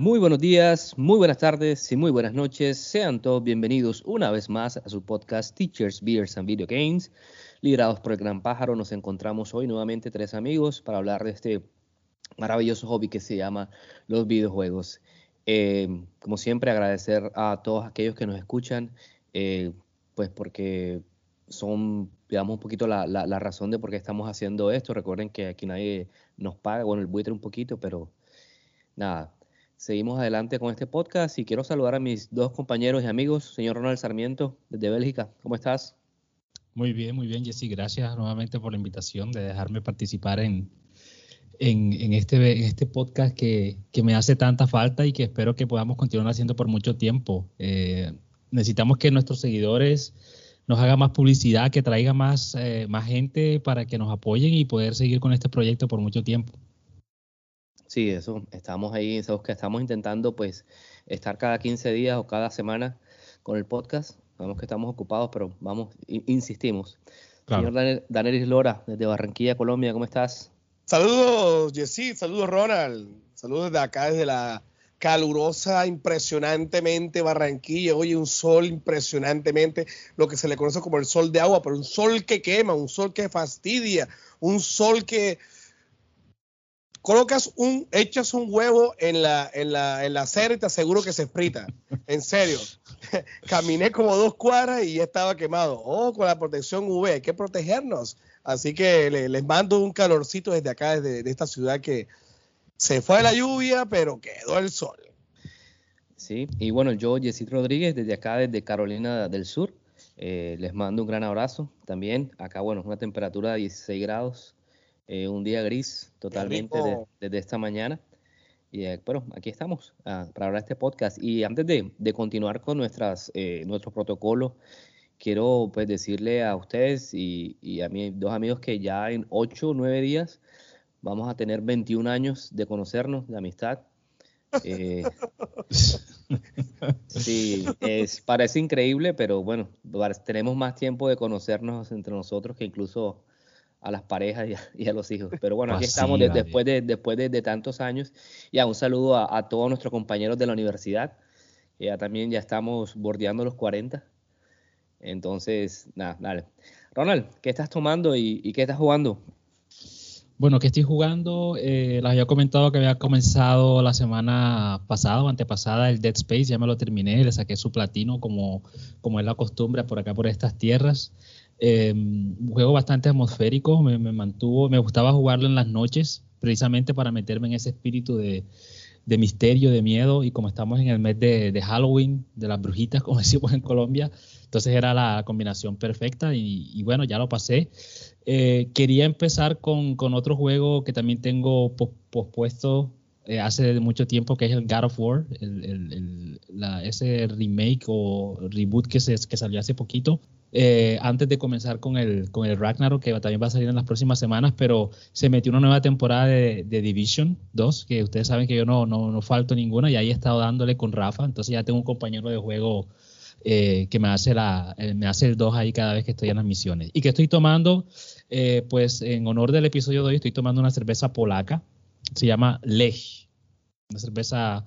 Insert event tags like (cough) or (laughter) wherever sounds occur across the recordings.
Muy buenos días, muy buenas tardes y muy buenas noches. Sean todos bienvenidos una vez más a su podcast Teachers, Beers and Video Games. Liderados por el Gran Pájaro, nos encontramos hoy nuevamente tres amigos para hablar de este maravilloso hobby que se llama los videojuegos. Eh, como siempre, agradecer a todos aquellos que nos escuchan, eh, pues porque son, digamos, un poquito la, la, la razón de por qué estamos haciendo esto. Recuerden que aquí nadie nos paga, bueno, el buitre un poquito, pero nada, Seguimos adelante con este podcast y quiero saludar a mis dos compañeros y amigos, señor Ronald Sarmiento, desde Bélgica. ¿Cómo estás? Muy bien, muy bien, Jesse. Gracias nuevamente por la invitación de dejarme participar en, este, este podcast que, me hace tanta falta y que espero que podamos continuar haciendo por mucho tiempo. Eh, necesitamos que nuestros seguidores nos hagan más publicidad, que traiga eh, más gente para que nos apoyen y poder seguir con este proyecto por mucho tiempo. Sí, eso, estamos ahí, estamos intentando pues estar cada 15 días o cada semana con el podcast. Sabemos que estamos ocupados, pero vamos, insistimos. Señor Daniel, Daniel Lora, desde Barranquilla, Colombia, ¿cómo estás? Saludos, Jessy, saludos, Ronald. Saludos desde acá, desde la calurosa, impresionantemente Barranquilla. Oye, un sol impresionantemente, lo que se le conoce como el sol de agua, pero un sol que quema, un sol que fastidia, un sol que colocas un, echas un huevo en la, en la, en la acera y te aseguro que se frita. En serio. (laughs) Caminé como dos cuadras y ya estaba quemado. Oh, con la protección UV, hay que protegernos. Así que les mando un calorcito desde acá, desde esta ciudad que se fue la lluvia, pero quedó el sol. Sí, y bueno, yo, Jessy Rodríguez, desde acá, desde Carolina del Sur, eh, les mando un gran abrazo también. Acá, bueno, es una temperatura de 16 grados, eh, un día gris totalmente desde esta mañana. Y eh, bueno, aquí estamos ah, para hablar de este podcast. Y antes de, de continuar con nuestras, eh, nuestro protocolo, quiero pues decirle a ustedes y, y, a mis dos amigos que ya en 8 o 9 días vamos a tener 21 años de conocernos, de amistad. Eh, (laughs) sí, es, parece increíble, pero bueno, tenemos más tiempo de conocernos entre nosotros que incluso a las parejas y a, los hijos. Pero bueno, aquí estamos después, de, después de, tantos años. Y a un saludo a, todos nuestros compañeros de la universidad. Ya también ya estamos bordeando los 40. Entonces, nada, dale. Ronald, ¿qué estás tomando y, qué estás jugando? Bueno, que estoy jugando, eh, les había comentado que había comenzado la semana pasada o antepasada el Dead Space, ya me lo terminé, le saqué su platino como, como es la costumbre por acá, por estas tierras. Eh, un juego bastante atmosférico, me, mantuvo, me gustaba jugarlo en las noches, precisamente para meterme en ese espíritu de, misterio, de miedo, y como estamos en el mes de, Halloween, de las brujitas, (laughs) como decimos en Colombia, entonces era la combinación perfecta y, bueno, ya lo pasé. Eh, quería empezar con, otro juego que también tengo pospuesto eh, hace mucho tiempo, que es el God of War, ese remake o reboot que, se, que salió hace poquito. Eh, antes de comenzar con el, con el Ragnarok, que también va a salir en las próximas semanas, pero se metió una nueva temporada de, Division 2, que ustedes saben que yo no, no, no, falto ninguna, y ahí he estado dándole con Rafa, entonces ya tengo un compañero de juego eh, que me hace, la, eh, me hace el 2 ahí cada vez que estoy en las misiones. Y que estoy tomando, pues en honor del episodio de hoy, estoy tomando una cerveza polaca, se llama Lech, una cerveza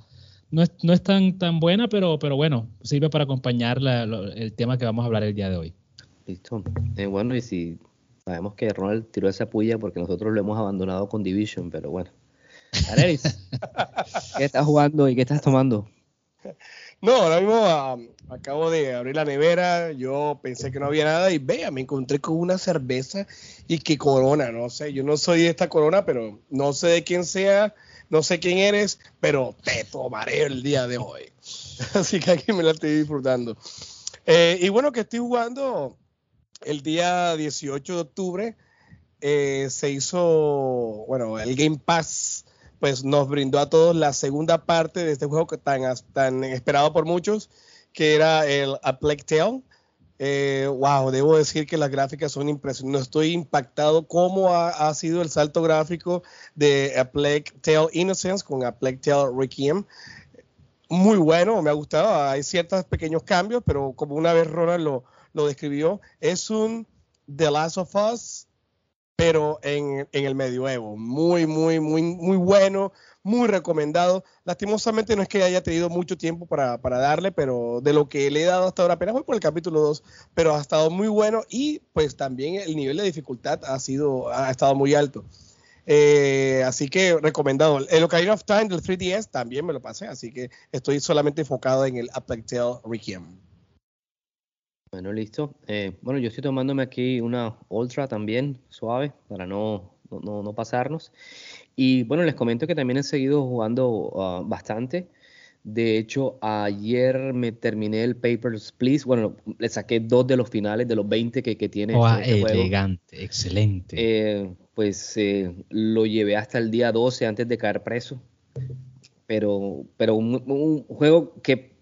no es, no es tan, tan buena, pero, pero bueno, sirve para acompañar la, lo, el tema que vamos a hablar el día de hoy. Listo. Eh, bueno, y si sabemos que Ronald tiró esa puya porque nosotros lo hemos abandonado con Division, pero bueno. Anelis, (laughs) ¿qué estás jugando y qué estás tomando? No, ahora mismo um, acabo de abrir la nevera, yo pensé que no había nada y vea, me encontré con una cerveza y que corona, no sé, yo no soy de esta corona, pero no sé de quién sea, no sé quién eres, pero te tomaré el día de hoy. (laughs) Así que aquí me la estoy disfrutando. Eh, y bueno, que estoy jugando el día 18 de octubre. Eh, se hizo, bueno, el Game Pass pues nos brindó a todos la segunda parte de este juego que tan, tan esperado por muchos, que era el A Plague. Eh, wow, debo decir que las gráficas son impresionantes. Estoy impactado cómo ha, sido el salto gráfico de A Plague Tale Innocence con A Plague Tale Requiem. Muy bueno, me ha gustado. Hay ciertos pequeños cambios, pero como una vez Ronald lo describió, es un The Last of Us, pero en, en el medioevo. Muy, muy, muy, muy bueno, muy recomendado. Lastimosamente no es que haya tenido mucho tiempo para, para, darle, pero de lo que le he dado hasta ahora, apenas voy por el capítulo 2, pero ha estado muy bueno y pues también el nivel de dificultad ha, sido, ha estado muy alto. Eh, así que recomendado. El Ocarina of Time del 3DS también me lo pasé, así que estoy solamente enfocado en el Plague Tale Requiem. Bueno, listo. Eh, bueno, yo estoy tomándome aquí una Ultra también, suave, para no, no, no pasarnos. Y bueno, les comento que también he seguido jugando uh, bastante. De hecho, ayer me terminé el Papers, Please. Bueno, le saqué dos de los finales de los 20 que, que tiene oh, este, este elegante, juego. excelente. Eh, pues eh, lo llevé hasta el día 12 antes de caer preso. Pero, pero un, un juego que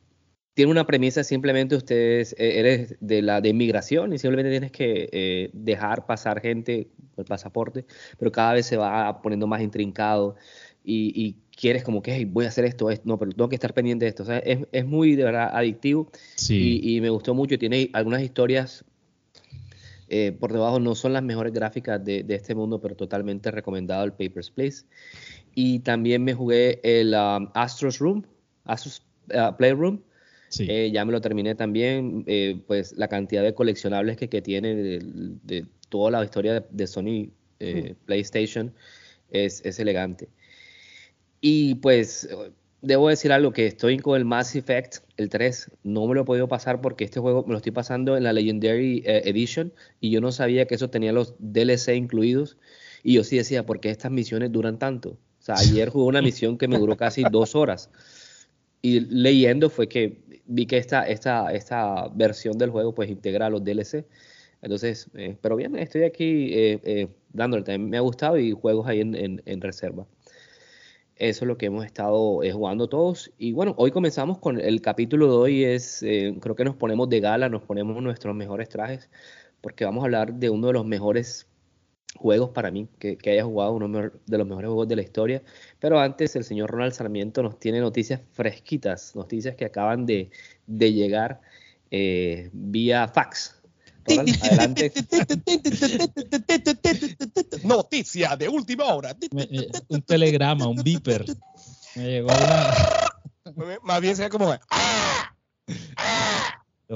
tiene una premisa, simplemente ustedes eh, eres de la de inmigración y simplemente tienes que eh, dejar pasar gente el pasaporte, pero cada vez se va poniendo más intrincado y, y quieres como que hey, voy a hacer esto, esto, no, pero tengo que estar pendiente de esto. O sea, es, es muy de verdad adictivo sí. y, y, me gustó mucho. Tiene algunas historias eh, por debajo, no son las mejores gráficas de, de, este mundo, pero totalmente recomendado el Papers, Please. Y también me jugué el um, Astros Room, Astros uh, Playroom Sí. Eh, ya me lo terminé también, eh, pues la cantidad de coleccionables que, que tiene de, de, toda la historia de, de Sony eh, mm. PlayStation es, es, elegante. Y pues debo decir algo, que estoy con el Mass Effect, el 3, no me lo he podido pasar porque este juego me lo estoy pasando en la Legendary Edition y yo no sabía que eso tenía los DLC incluidos y yo sí decía, ¿por qué estas misiones duran tanto? O sea, ayer jugué una misión que me duró casi dos horas y leyendo fue que vi que esta, esta, esta versión del juego pues integra los DLC. Entonces, eh, pero bien, estoy aquí eh, eh, dándole, también me ha gustado y juegos ahí en, en, en reserva. Eso es lo que hemos estado eh, jugando todos. Y bueno, hoy comenzamos con el capítulo de hoy, es, eh, creo que nos ponemos de gala, nos ponemos nuestros mejores trajes, porque vamos a hablar de uno de los mejores juegos para mí que, que, haya jugado, uno de los mejores juegos de la historia. Pero antes, el señor Ronald Sarmiento nos tiene noticias fresquitas, noticias que acaban de, de llegar eh, vía fax. Ronald, adelante. (laughs) Noticia de última hora. Un telegrama, un beeper. Me llegó una. (laughs) Más bien sería como.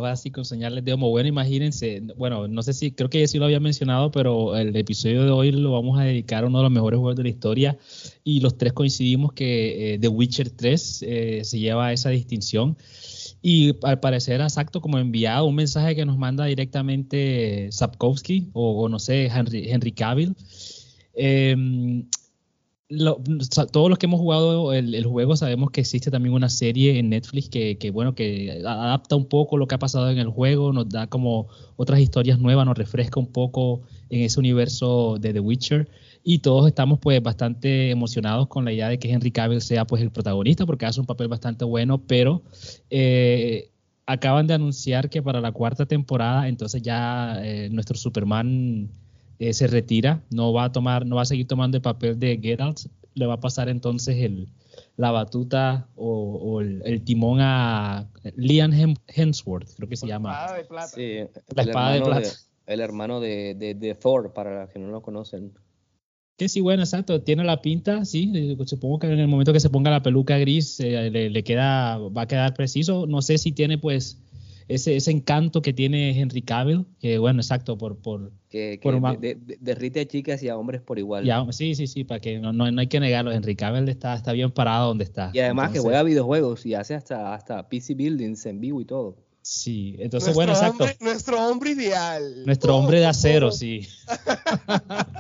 Así con señales de homo. Bueno, imagínense, bueno, no sé si, creo que ya sí lo había mencionado, pero el episodio de hoy lo vamos a dedicar a uno de los mejores juegos de la historia y los tres coincidimos que eh, The Witcher 3 eh, se lleva esa distinción. Y al parecer, exacto, como enviado un mensaje que nos manda directamente Sapkowski o, o no sé, Henry, Henry Cavill. Eh, lo, todos los que hemos jugado el, juego sabemos que existe también una serie en Netflix que, que, bueno, que adapta un poco lo que ha pasado en el juego, nos da como otras historias nuevas, nos refresca un poco en ese universo de The Witcher. Y todos estamos pues bastante emocionados con la idea de que Henry Cavill sea pues el protagonista porque hace un papel bastante bueno, pero eh, acaban de anunciar que para la cuarta temporada entonces ya eh, nuestro Superman eh, se retira, no va a tomar, no va a seguir tomando el papel de Geralt, le va a pasar entonces el, la batuta o, o el, el, timón a Liam Hemsworth, creo que se la llama. Espada de plata. Sí, la espada de plata. De, el hermano de, de, de, Thor, para los que no lo conocen. Que sí, bueno, exacto, tiene la pinta, sí, supongo que en el momento que se ponga la peluca gris eh, le, le, queda, va a quedar preciso, no sé si tiene pues ese, ese encanto que tiene Henry Cavill, que bueno, exacto, por... por que, que por de, de, de, derrite a chicas y a hombres por igual. Ya, sí, sí, sí, para que no, no, no, hay que negarlo, Henry Cavill está, está bien parado donde está. Y además entonces, que juega videojuegos y hace hasta, hasta PC Buildings en vivo y todo. Sí, entonces nuestro bueno, hombre, exacto. Nuestro hombre ideal. Nuestro oh, hombre de acero, oh. sí. (laughs) (laughs)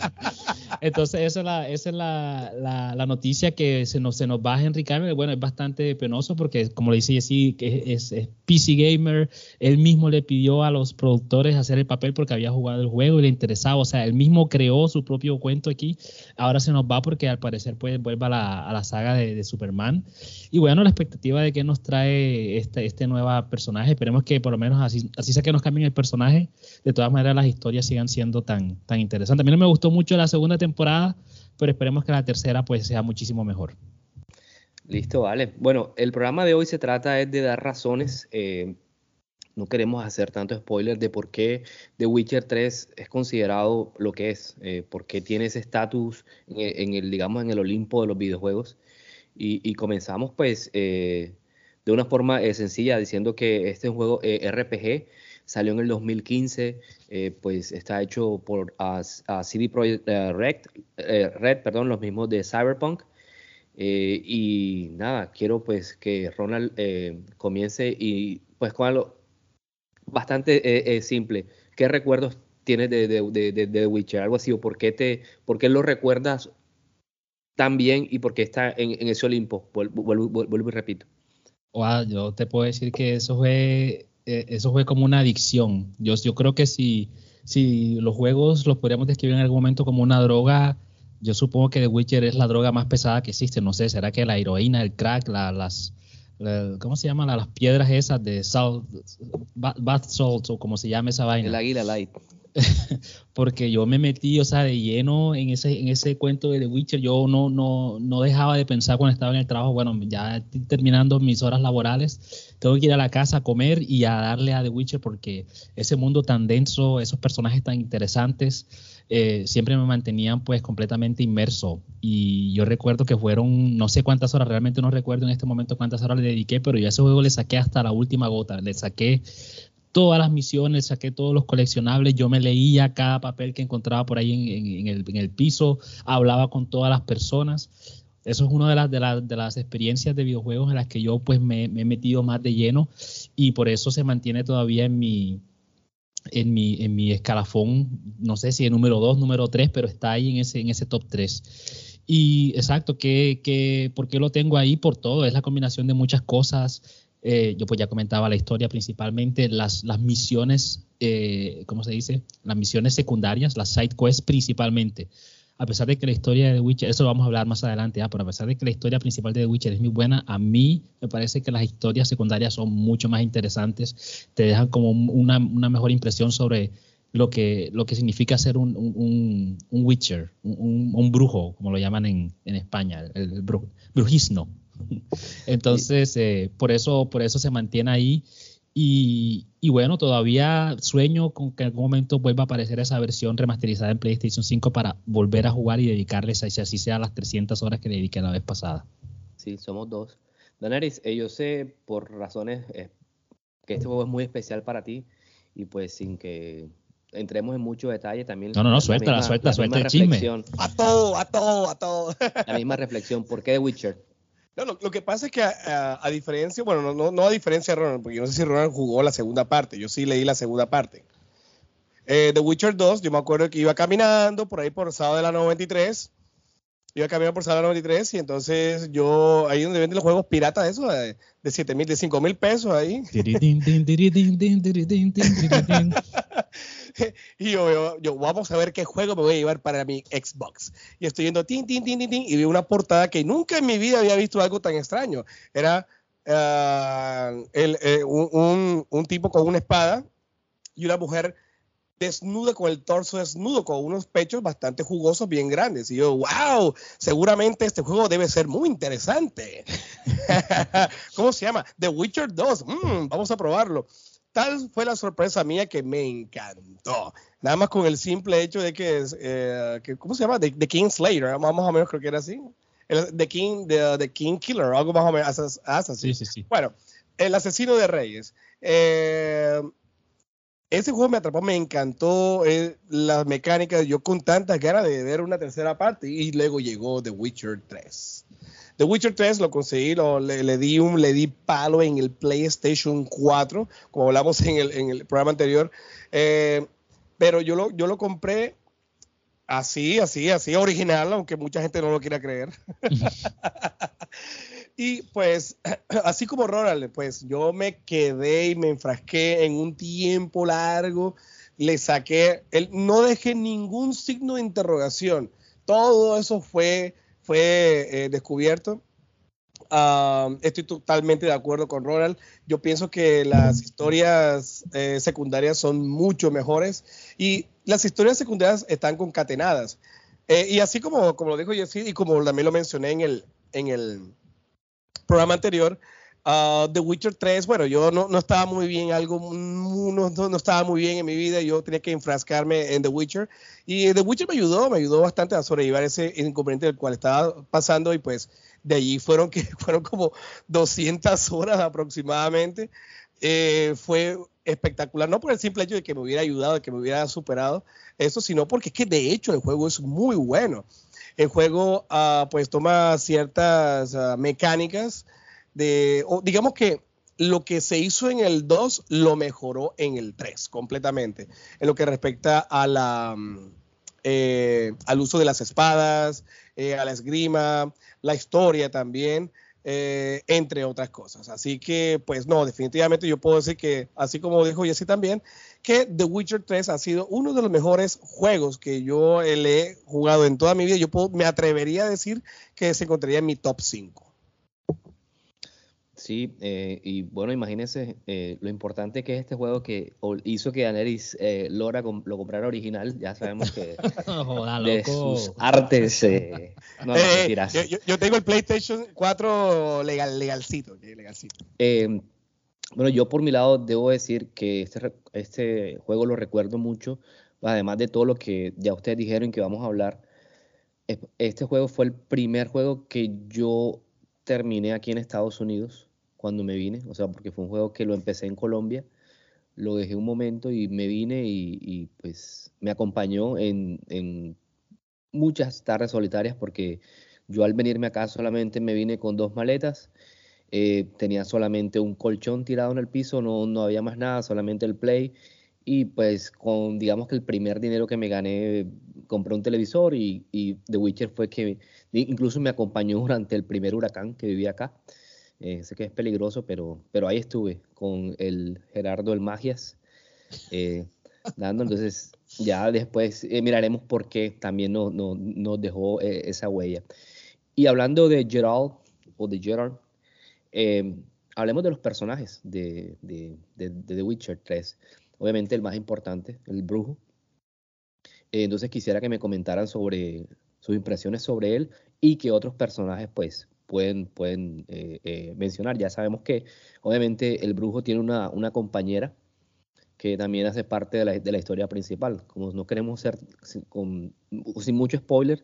Entonces, esa es la, esa es la, la, noticia que se nos, se nos va a Henry Cavill. Bueno, es bastante penoso porque, como le dice Jesse, que es, es, PC Gamer. Él mismo le pidió a los productores hacer el papel porque había jugado el juego y le interesaba. O sea, él mismo creó su propio cuento aquí. Ahora se nos va porque al parecer pues vuelva a la, a la saga de, de, Superman. Y bueno, la expectativa de que nos trae este, este nuevo personaje. Esperemos que por lo menos así, así sea que nos cambien el personaje. De todas maneras, las historias sigan siendo tan, tan interesantes. A mí no me gustó mucho la segunda temporada pero esperemos que la tercera pues sea muchísimo mejor. Listo, vale. Bueno, el programa de hoy se trata es de dar razones. Eh, no queremos hacer tanto spoiler de por qué The Witcher 3 es considerado lo que es, eh, por qué tiene ese estatus en, el, digamos, en el Olimpo de los videojuegos. Y, comenzamos pues eh, de una forma sencilla diciendo que este es un juego RPG salió en el 2015, eh, pues está hecho por a, CD Projekt eh, Red, perdón, los mismos de Cyberpunk. y nada, quiero pues que Ronald comience y pues con algo bastante simple. ¿Qué recuerdos tienes de, de, de, de, Witcher? Algo así, o por qué, te, por qué lo recuerdas tan bien y por qué está en, en ese Olimpo. Vuelvo, vuelvo, y repito. yo te puedo decir que eso fue eh, eso fue como una adicción. Yo, yo creo que si, si los juegos los podríamos describir en algún momento como una droga, yo supongo que The Witcher es la droga más pesada que existe. No sé, ¿será que la heroína, el crack, las... ¿Cómo se llaman las piedras esas de salt, bath salt o como se llama esa vaina? El águila light. (laughs) porque yo me metí, o sea, de lleno en ese, en ese cuento de The Witcher. Yo no, no, no dejaba de pensar cuando estaba en el trabajo, bueno, ya terminando mis horas laborales, tengo que ir a la casa a comer y a darle a The Witcher porque ese mundo tan denso, esos personajes tan interesantes, eh, siempre me mantenían pues completamente inmerso. Y yo recuerdo que fueron, no sé cuántas horas, realmente no recuerdo en este momento cuántas horas le dediqué, pero yo a ese juego le saqué hasta la última gota, le saqué todas las misiones, saqué todos los coleccionables, yo me leía cada papel que encontraba por ahí en, el, piso, hablaba con todas las personas. Eso es una de las, de, las experiencias de videojuegos en las que yo pues me, he metido más de lleno y por eso se mantiene todavía en mi, en mi, en mi escalafón, no sé si el número 2, número 3, pero está ahí en ese, en ese top 3. Y exacto, que, que, ¿por qué lo tengo ahí? Por todo, es la combinación de muchas cosas. Eh, yo pues ya comentaba la historia principalmente, las, las misiones, eh, ¿cómo se dice? Las misiones secundarias, las side quests principalmente. A pesar de que la historia de The Witcher, eso lo vamos a hablar más adelante, pero a pesar de que la historia principal de The Witcher es muy buena, a mí me parece que las historias secundarias son mucho más interesantes, te dejan como una, una mejor impresión sobre lo que, lo que significa ser un, un, un Witcher, un, un, brujo, como lo llaman en, en España, el, el brujisno. (laughs) Entonces, eh, por, eso, por eso se mantiene ahí. Y, bueno, todavía sueño con que en algún momento vuelva a aparecer esa versión remasterizada en PlayStation 5 para volver a jugar y dedicarles, a, así sea, las 300 horas que le dediqué la vez pasada. Sí, somos dos. Daenerys, eh, yo sé por razones eh, que este juego es muy especial para ti y pues sin que entremos en mucho detalle también. No, no, no, suelta, suelta, suelta el chisme. A todo, a todo, a todo. La misma reflexión, ¿por qué The Witcher? No, lo, que pasa es que a, diferencia, bueno, no, no, a diferencia de Ronald, porque yo no sé si Ronald jugó la segunda parte, yo sí leí la segunda parte. Eh, The Witcher 2, yo me acuerdo que iba caminando por ahí por Sábado de la 93, iba caminando por Sábado de la 93 y entonces yo, ahí donde venden los juegos piratas, eso, de, de 7 mil, de 5 mil pesos ahí. (laughs) y yo, yo, vamos a ver qué juego me voy a llevar para mi Xbox. Y estoy yendo tin, tin, tin, tin, tin, y vi una portada que nunca en mi vida había visto algo tan extraño. Era uh, el, eh, un, un, tipo con una espada y una mujer desnuda con el torso desnudo, con unos pechos bastante jugosos, bien grandes. Y yo, wow, seguramente este juego debe ser muy interesante. (laughs) ¿Cómo se llama? The Witcher 2. Mm, vamos a probarlo tal fue la sorpresa mía que me encantó. Nada más con el simple hecho de que, eh, que ¿cómo se llama? The, King Slayer, más o menos creo que era así. The King, the, King Killer, algo más o menos así. Sí, sí, sí. Bueno, el asesino de reyes. Eh, ese juego me atrapó, me encantó eh, las mecánicas, yo con tantas ganas de ver una tercera parte y luego llegó The Witcher 3. The Witcher 3 lo conseguí, le, di un, le di palo en el PlayStation 4, como hablamos en el, programa anterior. Eh, pero yo lo, yo lo compré Así, así, así, original, aunque mucha gente no lo quiera creer. (laughs) y pues, (clears throat) así como Ronald, pues yo me quedé y me enfrasqué en un tiempo largo, le saqué, el, no dejé ningún signo de interrogación. Todo eso fue, fue eh, descubierto estoy totalmente de acuerdo con Ronald. Yo pienso que las historias eh, secundarias son mucho mejores y las historias secundarias están concatenadas. Eh, y así como, como lo dijo Jesse y como también lo mencioné en el, en el programa anterior, uh, The Witcher 3, bueno, yo no, no estaba muy bien, algo no, no, estaba muy bien en mi vida, yo tenía que enfrascarme en The Witcher y The Witcher me ayudó, me ayudó bastante a sobrellevar ese inconveniente del cual estaba pasando y pues de allí fueron, que, (laughs) fueron como 200 horas aproximadamente. Eh, fue espectacular, no por el simple hecho de que me hubiera ayudado, de que me hubiera superado eso, sino porque es que de hecho el juego es muy bueno. El juego uh, pues toma ciertas uh, mecánicas de, o digamos que lo que se hizo en el 2 lo mejoró en el 3 completamente, en lo que respecta a la, mm, eh, al uso de las espadas, eh, a la esgrima, la historia también, eh, entre otras cosas. Así que, pues no, definitivamente yo puedo decir que, así como dijo Jesse también, que The Witcher 3 ha sido uno de los mejores juegos que yo le he jugado en toda mi vida. Yo me atrevería a decir que se encontraría en mi top 5. Sí, eh, y bueno, imagínense eh, lo importante que es este juego que hizo que Daenerys eh, Lora lo comprara original. Ya sabemos que (laughs) de sus artes. no, no, yo, yo, tengo el PlayStation 4 legal, legalcito. legalcito. Bueno, yo por mi lado debo decir que este, este juego lo recuerdo mucho, además de todo lo que ya ustedes dijeron que vamos a hablar. Este juego fue el primer juego que yo terminé aquí en Estados Unidos cuando me vine, o sea, porque fue un juego que lo empecé en Colombia, lo dejé un momento y me vine y, pues me acompañó en, muchas tardes solitarias porque yo al venirme acá solamente me vine con dos maletas, eh, tenía solamente un colchón tirado en el piso, no, no había más nada, solamente el play y pues con digamos que el primer dinero que me gané compré un televisor y, y The Witcher fue que incluso me acompañó durante el primer huracán que vivía acá. Eh, sé que es peligroso, pero, pero ahí estuve con el Gerardo el Magias eh, dando. Entonces, ya después eh, miraremos por qué también nos no, no dejó esa huella. Y hablando de Gerald o de Gerard, hablemos de los personajes de, The Witcher 3. Obviamente el más importante, el brujo. entonces quisiera que me comentaran sobre sus impresiones sobre él y que otros personajes pues pueden, pueden eh, eh, mencionar. Ya sabemos que obviamente el brujo tiene una, una compañera que también hace parte de la, de la, historia principal. Como no queremos ser sin mucho spoiler,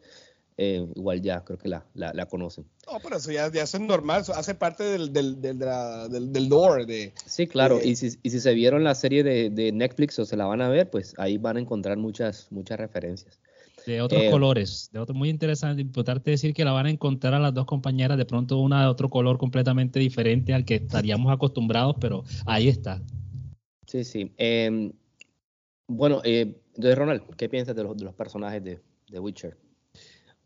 eh, igual ya creo que la, la, la, conocen. No, pero eso ya, ya es normal, eso hace parte del, del, del, del, del lore. De, sí, claro, y, si, y si se vieron la serie de, de, Netflix o se la van a ver, pues ahí van a encontrar muchas, muchas referencias. De otros eh, colores, de otro, muy interesante, importante decir que la van a encontrar a las dos compañeras de pronto una de otro color completamente diferente al que estaríamos (laughs) acostumbrados, pero ahí está. Sí, sí. Em, bueno, eh, entonces Ronald, ¿qué piensas de los, de los personajes de, de, Witcher?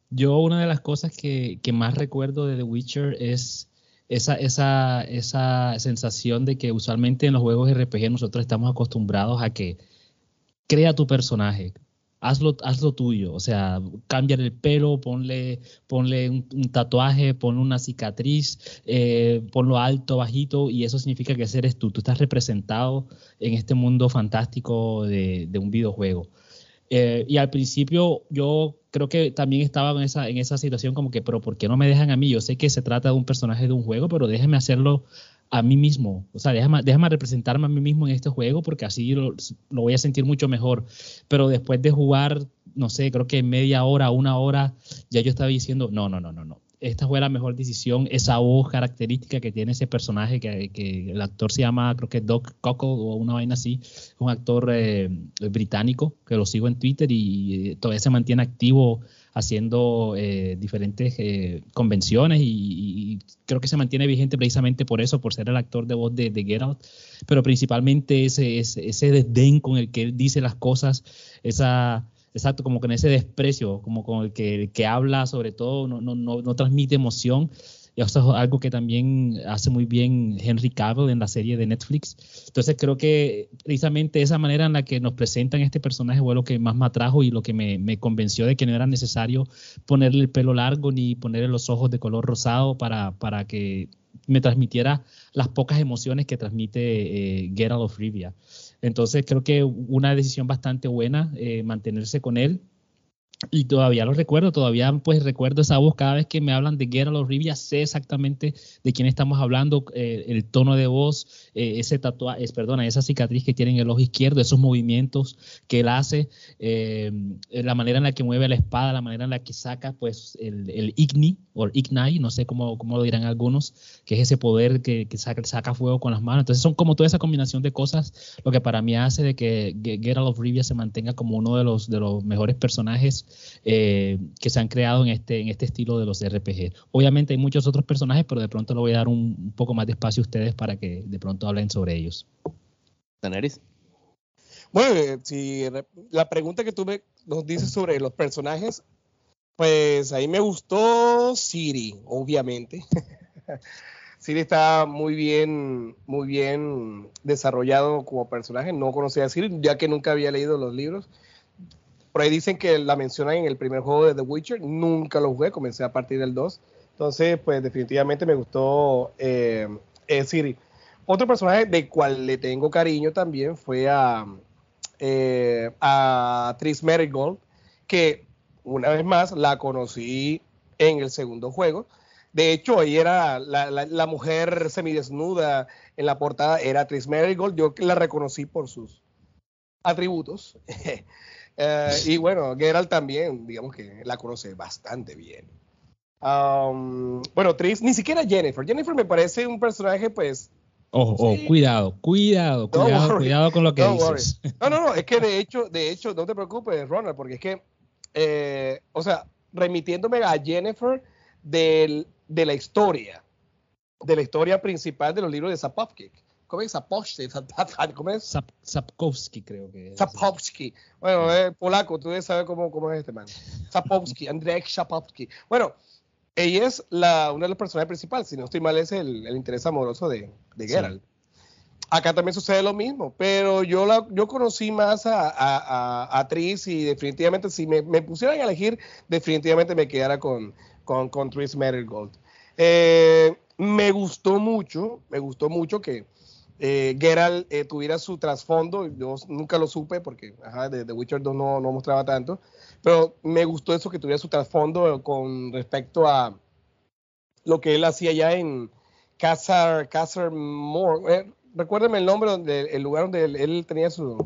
Yo una de las cosas que, que, más recuerdo de The Witcher es esa, esa, esa sensación de que usualmente en los juegos RPG nosotros estamos acostumbrados a que crea tu personaje, hazlo, hazlo tuyo, o sea, cambia el pelo, ponle, un, tatuaje, ponle una cicatriz, eh, ponlo alto, bajito, y eso significa que eres tú, tú estás representado en este mundo fantástico de, un videojuego. Eh, y al principio yo creo que también estaba en esa, en esa situación como que, pero ¿por qué no me dejan a mí? Yo sé que se trata de un personaje de un juego, pero déjenme hacerlo a mí mismo, o sea, déjame, déjame, representarme a mí mismo en este juego porque así lo, lo, voy a sentir mucho mejor. Pero después de jugar, no sé, creo que media hora, una hora, ya yo estaba diciendo, no, no, no, no, no. Esta fue la mejor decisión, esa voz característica que tiene ese personaje, que, el actor se llama, creo que Doc Cockle o una vaina así, un actor eh, británico que lo sigo en Twitter y, y todavía se mantiene activo haciendo eh, diferentes eh, convenciones y, creo que se mantiene vigente precisamente por eso, por ser el actor de voz de, de Get Out, pero principalmente ese, ese, ese, desdén con el que él dice las cosas, esa, exacto, como con ese desprecio, como con el que, el que habla sobre todo, no, no, no, no transmite emoción. Y eso es algo que también hace muy bien Henry Cavill en la serie de Netflix. Entonces creo que precisamente esa manera en la que nos presentan este personaje fue lo que más me atrajo y lo que me, me convenció de que no era necesario ponerle el pelo largo ni ponerle los ojos de color rosado para, para que me transmitiera las pocas emociones que transmite eh, Geralt of Rivia. Entonces creo que una decisión bastante buena eh, mantenerse con él. Y todavía lo recuerdo, todavía pues recuerdo esa voz cada vez que me hablan de Geralt Rivia, sé exactamente de quién estamos hablando, eh, el tono de voz, eh, ese tatuaje, es, perdona, esa cicatriz que tiene en el ojo izquierdo, esos movimientos que él hace, eh, la manera en la que mueve la espada, la manera en la que saca pues el, el Igni o Ignite, no sé cómo, cómo, lo dirán algunos, que es ese poder que, que saca, saca, fuego con las manos. Entonces son como toda esa combinación de cosas lo que para mí hace de que Geralt of Rivia se mantenga como uno de los, de los mejores personajes eh, que se han creado en este, en este estilo de los RPG. Obviamente hay muchos otros personajes, pero de pronto le voy a dar un, un poco más de espacio a ustedes para que de pronto hablen sobre ellos. Daenerys. Bueno, eh, si la pregunta que tú me, nos dices sobre los personajes, pues ahí me gustó Siri, obviamente. (laughs) Siri está muy bien, muy bien desarrollado como personaje. No conocía a Siri, ya que nunca había leído los libros. Por ahí dicen que la mencionan en el primer juego de The Witcher. Nunca lo jugué, comencé a partir del 2. Entonces, pues definitivamente me gustó eh, eh, Siri. Otro personaje de cual le tengo cariño también fue a, eh, a Tris Merigold, que una vez más la conocí en el segundo juego. De hecho, ella era la, la, mujer semidesnuda en la portada, era Tris Merigold. Yo la reconocí por sus atributos. Uh, (laughs) y bueno, Geralt también, digamos que la conoce bastante bien. Bueno, Tris, ni siquiera Jennifer. Jennifer me parece un personaje, pues. Ojo, oh, sí. cuidado, cuidado, cuidado, cuidado con lo que dices. Worry. No, no, no, es que de hecho, de hecho, no te preocupes, Ronald, porque es que, eh, o sea, remitiéndome a Jennifer del, de la historia, de la historia principal de los libros de Zapovkik. ¿Cómo es? Zapochki, ¿cómo es? Zap, Zapkowski, creo que es. Zapowski. Bueno, eh, polaco, tú debes saber cómo, cómo es este man. Zapowski, Andrzej Zapowski. Bueno, ella es la, una de las personajes principales, si no estoy mal, es el, el interés amoroso de, de Geralt. Sí. Acá también sucede lo mismo, pero yo, la, yo conocí más a, a, a, a Tris y definitivamente si me, me, pusieran a elegir, definitivamente me quedara con, con, con Tris Merigold. Eh, me gustó mucho, me gustó mucho que eh, Geralt eh, tuviera su trasfondo. Yo nunca lo supe porque ajá, de The Witcher 2 no, no, mostraba tanto. Pero me gustó eso que tuviera su trasfondo con respecto a lo que él hacía ya en Casar, Casar Moore. Eh, recuérdeme el nombre, donde, el lugar donde él, él tenía su.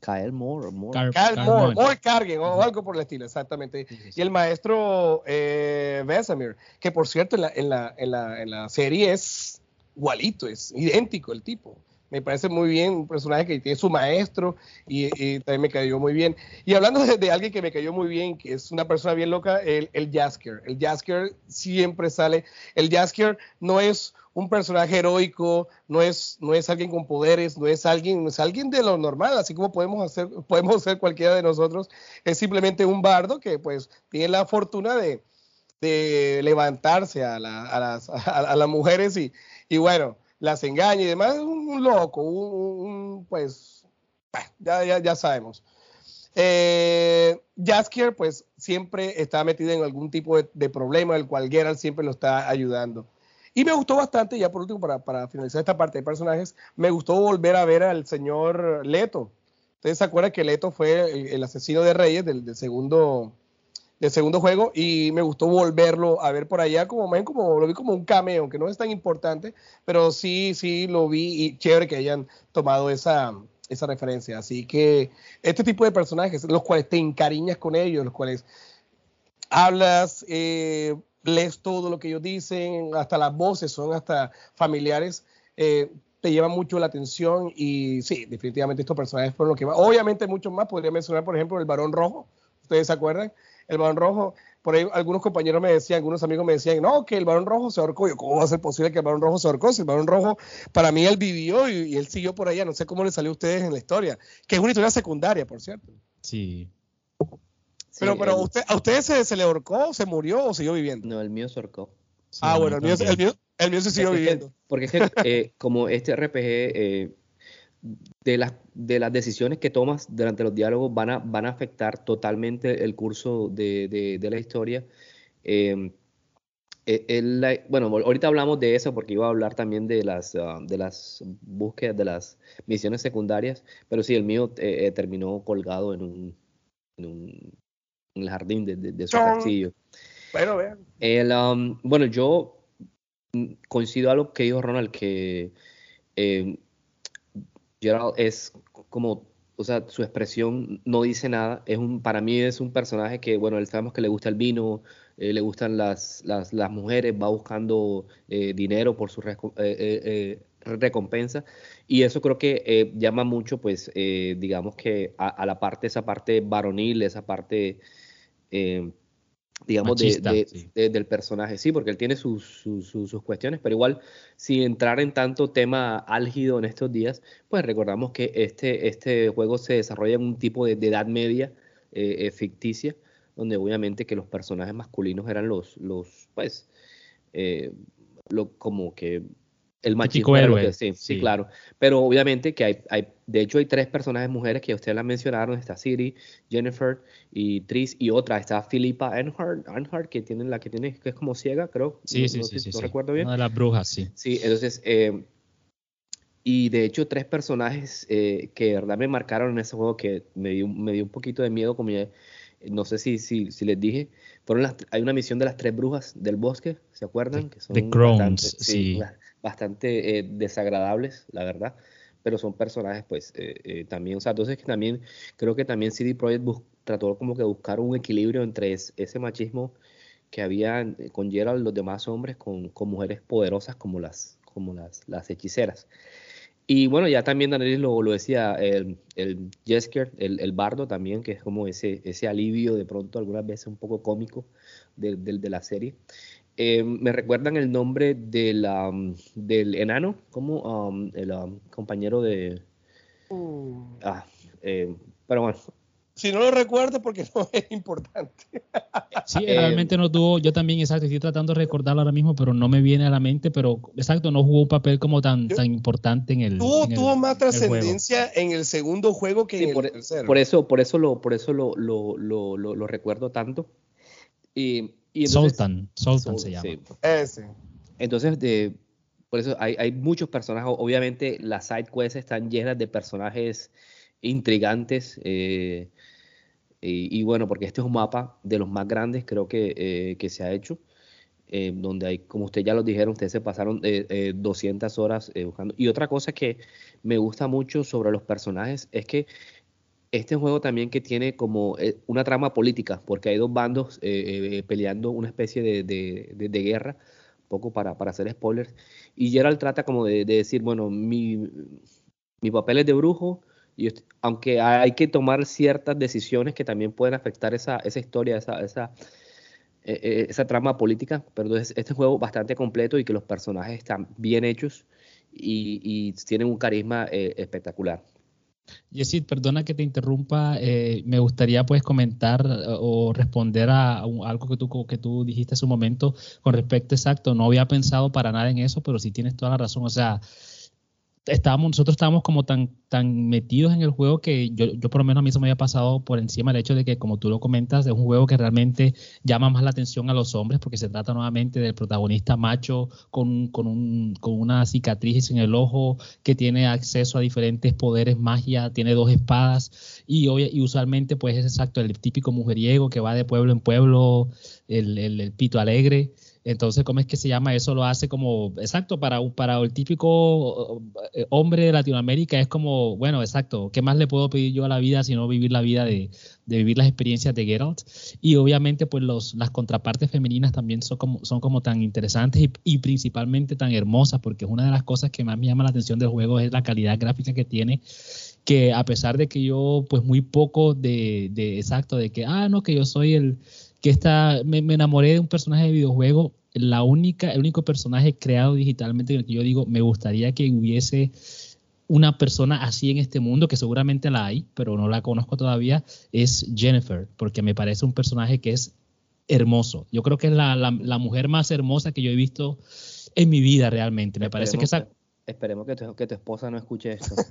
Kyle Moore. Moore. Car Kyle Moore, Moore Cargen, o algo por el estilo, exactamente. Sí, sí, sí. Y el maestro eh, Vesemir, que por cierto en la, en la, en la, en la serie es igualito, es idéntico el tipo. Me parece muy bien, un personaje que tiene su maestro y, y también me cayó muy bien. Y hablando de, de, alguien que me cayó muy bien, que es una persona bien loca, el, el Jasker. El Jasker siempre sale. El Jasker no es un personaje heroico, no es, no es alguien con poderes, no es alguien, es alguien de lo normal, así como podemos hacer, podemos ser cualquiera de nosotros. Es simplemente un bardo que pues tiene la fortuna de, de levantarse a, la, a, las, a, a las mujeres y, y bueno, las engaña y demás, un, un loco, un, pues, ya, ya, ya sabemos. Eh, Jaskier, pues, siempre está metido en algún tipo de, de, problema, el cual Geralt siempre lo está ayudando. Y me gustó bastante, ya por último, para, para finalizar esta parte de personajes, me gustó volver a ver al señor Leto. Ustedes se acuerdan que Leto fue el, el asesino de Reyes del, del segundo del segundo juego y me gustó volverlo a ver por allá como ven como lo vi como un cameo aunque no es tan importante pero sí sí lo vi y chévere que hayan tomado esa esa referencia. Así que este tipo de personajes los cuales te encariñas con ellos los cuales hablas eh, lees todo lo que ellos dicen hasta las voces son hasta familiares eh, te llevan mucho la atención y sí definitivamente estos personajes fueron lo que va obviamente muchos más podría mencionar por ejemplo el varón rojo ustedes se acuerdan el Barón Rojo, por ahí algunos compañeros me decían, algunos amigos me decían, no, que el Barón Rojo se ahorcó. Yo, ¿cómo va a ser posible que el Barón Rojo se ahorcó? Si el Barón Rojo, para mí, él vivió y, y, él siguió por allá. No sé cómo le salió a ustedes en la historia, que es una historia secundaria, por cierto. Sí. pero, pero el- usted, ¿a usted se, se le ahorcó, se murió o siguió viviendo? No, el mío se ahorcó. Sí, ah, bueno, el mío, el mío, el mío se siguió que- viviendo. Porque es que, eh, como este RPG, eh, de, las, de las decisiones que tomas durante los diálogos van a, van a afectar totalmente el curso de, de- de la historia. Eh, eh, el- la- bueno, ahorita hablamos de eso porque iba a hablar también de las, ah, de las búsquedas, de las misiones secundarias, pero sí, el mío eh, eh, terminó colgado en un, en un en el jardín de, de- de su Chon. castillo. Bueno, vean. El, um, bueno, yo mm, coincido a lo que dijo Ronald, que eh, Gerald es como, o sea, su expresión no dice nada. Es un, para mí es un personaje que, bueno, él sabemos que le gusta el vino, eh, le gustan las, las, las mujeres, va buscando eh, dinero por su eh, eh, recompensa. Y eso creo que llama mucho, pues, digamos que a, a la parte, esa parte varonil, esa parte... digamos, de- Machista, de- sí. de- del personaje. Sí, porque él tiene sus, sus, sus- sus cuestiones, pero igual, sin entrar en tanto tema álgido en estos días, pues recordamos que este, este juego se desarrolla en un tipo de, de edad media eh, eh, ficticia, donde obviamente que los personajes masculinos eran los, los pues, eh, lo, como que el machismo lo héroe, que- sí, sí, sí. claro. Pero obviamente que hay, hay, de hecho hay tres personajes mujeres que ustedes la mencionaron, está Siri, Jennifer y Tris, y otra está Philippa Earnhardt, Earnhardt, que tiene la que tiene, que es como ciega, creo. Sí, no, sí, no sí, sé- sí. no sí. recuerdo bien. Una de las brujas, sí. Sí, entonces, eh, y de hecho tres personajes eh, que de verdad me marcaron en ese juego que me dio, me dio un poquito de miedo, como ya- no sé si, si, si les dije, fueron las, hay una misión de las tres brujas del bosque, ¿se acuerdan? Que son The Crones, bastante, sí. Ba- bastante eh, desagradables, la verdad, pero son personajes pues eh, eh, también, o sea, entonces también creo que también CD Projekt trató como que buscar un equilibrio entre es- ese machismo que había en- con Gerald, los demás hombres, con, mujeres poderosas como las, como las, hechiceras. Y bueno, ya también Danielis lo, lo decía, el, el Jesker, el, el bardo también, que es como ese, ese alivio de pronto, algunas veces un poco cómico de la serie. Eh, me recuerdan el nombre de la, um, del enano, como um, el um, compañero de... Ah, eh, pero bueno, Si no lo recuerdo porque (laughs) no es importante. Sí, Eh, realmente no tuvo, yo también, exacto, estoy tratando de recordarlo ahora mismo, pero no me viene a la mente, pero exacto, no jugó un papel como tan, Yo- tan importante en el. Tuvo, en tuvo más el juego. trascendencia en el segundo juego que Sí, en por, el tercero. por eso, por eso lo, por eso lo, lo, lo, lo- lo recuerdo tanto. Y, y entonces- Sultan, Sultan se llama. sí. Ese. Entonces, de, por eso hay, hay muchos personajes. Obviamente, las side quests están llenas de personajes intrigantes. eh, y, y bueno, porque este es un mapa de los más grandes, creo que, eh, que se ha hecho. eh, donde hay, como ustedes ya lo dijeron, ustedes se pasaron eh, eh, 200 horas eh, buscando. Y otra cosa que me gusta mucho sobre los personajes es que este juego también que tiene como eh, una trama política, porque hay dos bandos eh, eh, peleando una especie de, guerra, un poco para, hacer spoilers, y Gerald trata como de, de decir, bueno, mi, mi papel es de brujo, y aunque hay que tomar ciertas decisiones que también pueden afectar esa, esa historia, esa, esa, eh, esa trama política, pero entonces este juego bastante completo y que los personajes están bien hechos y, y tienen un carisma eh, espectacular. Yesid, perdona que te interrumpa, eh, me gustaría pues comentar eh, o responder a, algo que tú, que tú dijiste hace un momento con respecto exacto, no había pensado para nada en eso, pero sí tienes toda la razón, o sea, estábamos, nosotros estábamos como tan, tan metidos en el juego que yo, yo por lo menos a mí se me había pasado por encima el hecho de que, como tú lo comentas, es un juego que realmente llama más la atención a los hombres porque se trata nuevamente del protagonista macho con, con, un, con una cicatriz en el ojo que tiene acceso a diferentes poderes, magia, tiene dos espadas y, y usualmente pues es exacto el típico mujeriego que va de pueblo en pueblo, el- el pito alegre. Entonces, ¿cómo es que se llama? Eso lo hace como, exacto, para, para el típico eh, hombre de Latinoamérica es como, bueno, exacto, ¿qué más le puedo pedir yo a la vida sino vivir la vida de, de vivir las experiencias de Geralt? Y obviamente, pues los, las contrapartes femeninas también son como, son como tan interesantes y, y principalmente tan hermosas, porque es una de las cosas que más me llama la atención del juego es la calidad gráfica que tiene que a pesar de que yo pues muy poco de, de exacto de que ah no que yo soy el que está me enamoré de un personaje de videojuego la única el único personaje creado digitalmente en el que yo digo me gustaría que hubiese una persona así en este mundo, que seguramente la hay, pero no la conozco todavía, es Jennifer, porque me parece un personaje que es hermoso. Yo creo que es la, la, mujer más hermosa que yo he visto en mi vida realmente. Me parece que esa... Esperemos que tu, que tu esposa no escuche esto. (laughs)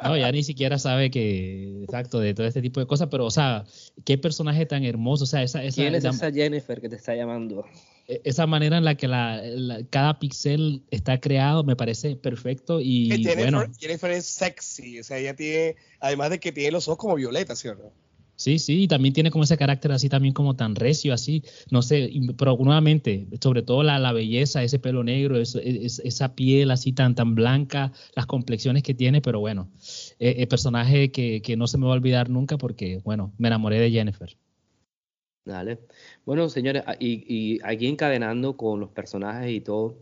No, ya ni siquiera sabe que, exacto, de todo este tipo de cosas, pero, o sea, qué personaje tan hermoso, o sea, esa... esa ¿Quién es esa Jennifer que te está llamando? E, esa manera en la que la, cada pixel está creado me parece perfecto y Jennifer, bueno. Jennifer es sexy, o sea, ella tiene, además de que tiene los ojos como violeta, ¿cierto? Sí, sí, y también tiene como ese carácter así también como tan recio, así, no sé, pero nuevamente, sobre todo la, la belleza, ese pelo negro, esa piel así tan, tan blanca, las complexiones que tiene, pero bueno, el eh, personaje que, que no se me va a olvidar nunca porque, bueno, me enamoré de Jennifer. Dale. Bueno, señores, y, y aquí encadenando con los personajes y todo,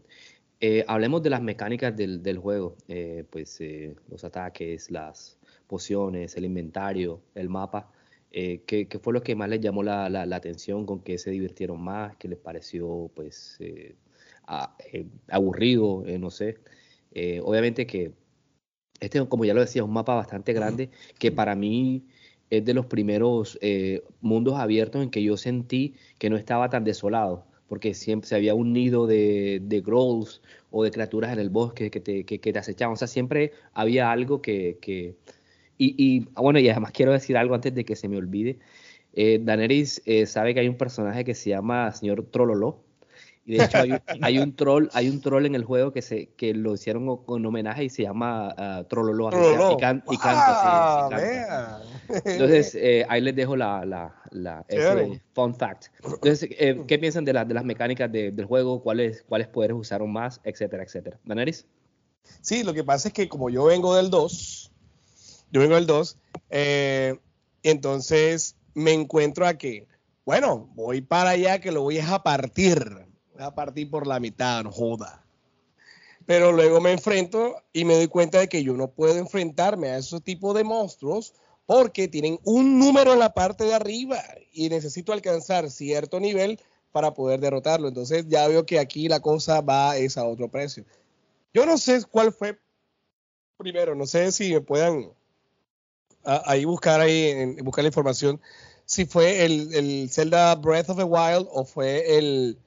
eh, hablemos de las mecánicas del, del juego, eh, pues eh, los ataques, las pociones, el inventario, el mapa. ¿qué, ¿qué, fue lo que más les llamó la, la, atención? ¿Con qué se divirtieron más? ¿Qué les pareció, pues, a, aburrido? no sé. obviamente que este, como ya lo decía, es un mapa bastante grande que para mí es de los primeros eh, mundos abiertos en que yo sentí que no estaba tan desolado, porque siempre había un nido de, de growls o de criaturas en el bosque que te, que, te acechaban, o sea, siempre había algo que... que y, y, ah, bueno, y además quiero decir algo antes de que se me olvide. Eh, Daenerys eh, sabe que hay un personaje que se llama señor Trololo, y de hecho (laughs) hay, un troll, hay un troll en el juego que se que lo hicieron con homenaje y se llama uh, Trololo, y, canta, Entonces (laughs) eh, ahí les dejo la, la, la ese fun fact. Entonces, eh, ¿qué piensan de, de las mecánicas del juego? ¿Cuáles cuáles poderes usaron más, etcétera, etcétera? ¿Daneris? Sí, lo que pasa es que como yo vengo del 2, yo vengo del 2, eh, entonces me encuentro a que, bueno, voy para allá que lo voy a partir a partir por la mitad, joda. Pero luego me enfrento y me doy cuenta de que yo no puedo enfrentarme a esos tipos de monstruos porque tienen un número en la parte de arriba y necesito alcanzar cierto nivel para poder derrotarlo. Entonces ya veo que aquí la cosa va es a otro precio. Yo no sé cuál fue primero, no sé si me puedan ahí buscar ahí buscar la información si fue el, el Zelda Breath of the Wild o fue el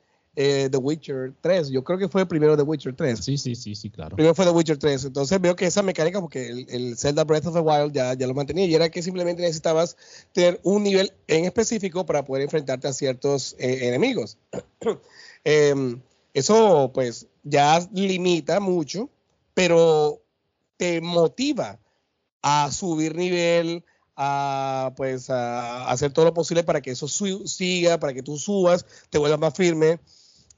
eh, The Witcher 3. Yo creo que fue primero The Witcher 3. Sí, sí, sí, sí, claro. Primero fue The Witcher 3. Entonces veo que esa mecánica, porque el, Zelda Breath of the Wild ya, ya lo mantenía, y era que simplemente necesitabas tener un nivel en específico para poder enfrentarte a ciertos eh, enemigos. (clears throat) Em, eso, pues, ya limita mucho, pero te motiva a subir nivel, a pues a hacer todo lo posible para que eso siga, para que tú subas, te vuelvas más firme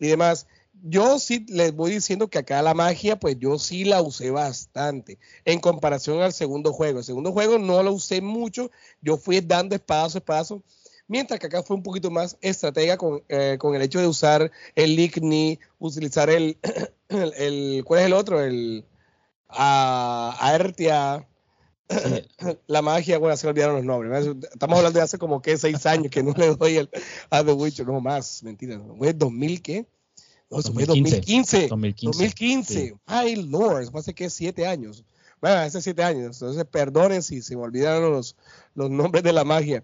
y demás. Yo sí les voy diciendo que acá la magia, pues yo sí la usé bastante en comparación al segundo juego. El segundo juego no lo usé mucho, yo fui dando espadazo, espadazo, mientras que acá fue un poquito más estratega con, eh, el hecho de usar el Igni, utilizar (clears throat) el, el, ¿cuál es el otro? El a, Aertia, (coughs) la magia, bueno, se me olvidaron los nombres. Estamos hablando de hace como que seis años que no le doy el, a The Witcher, no más, mentira. ¿Fue 2000 qué? No, eso 2015. fue 2015. 2015. 2015. Ay, Lord, hace que siete años. Bueno, hace siete años. Entonces, perdonen si se me olvidaron los, los nombres de la magia.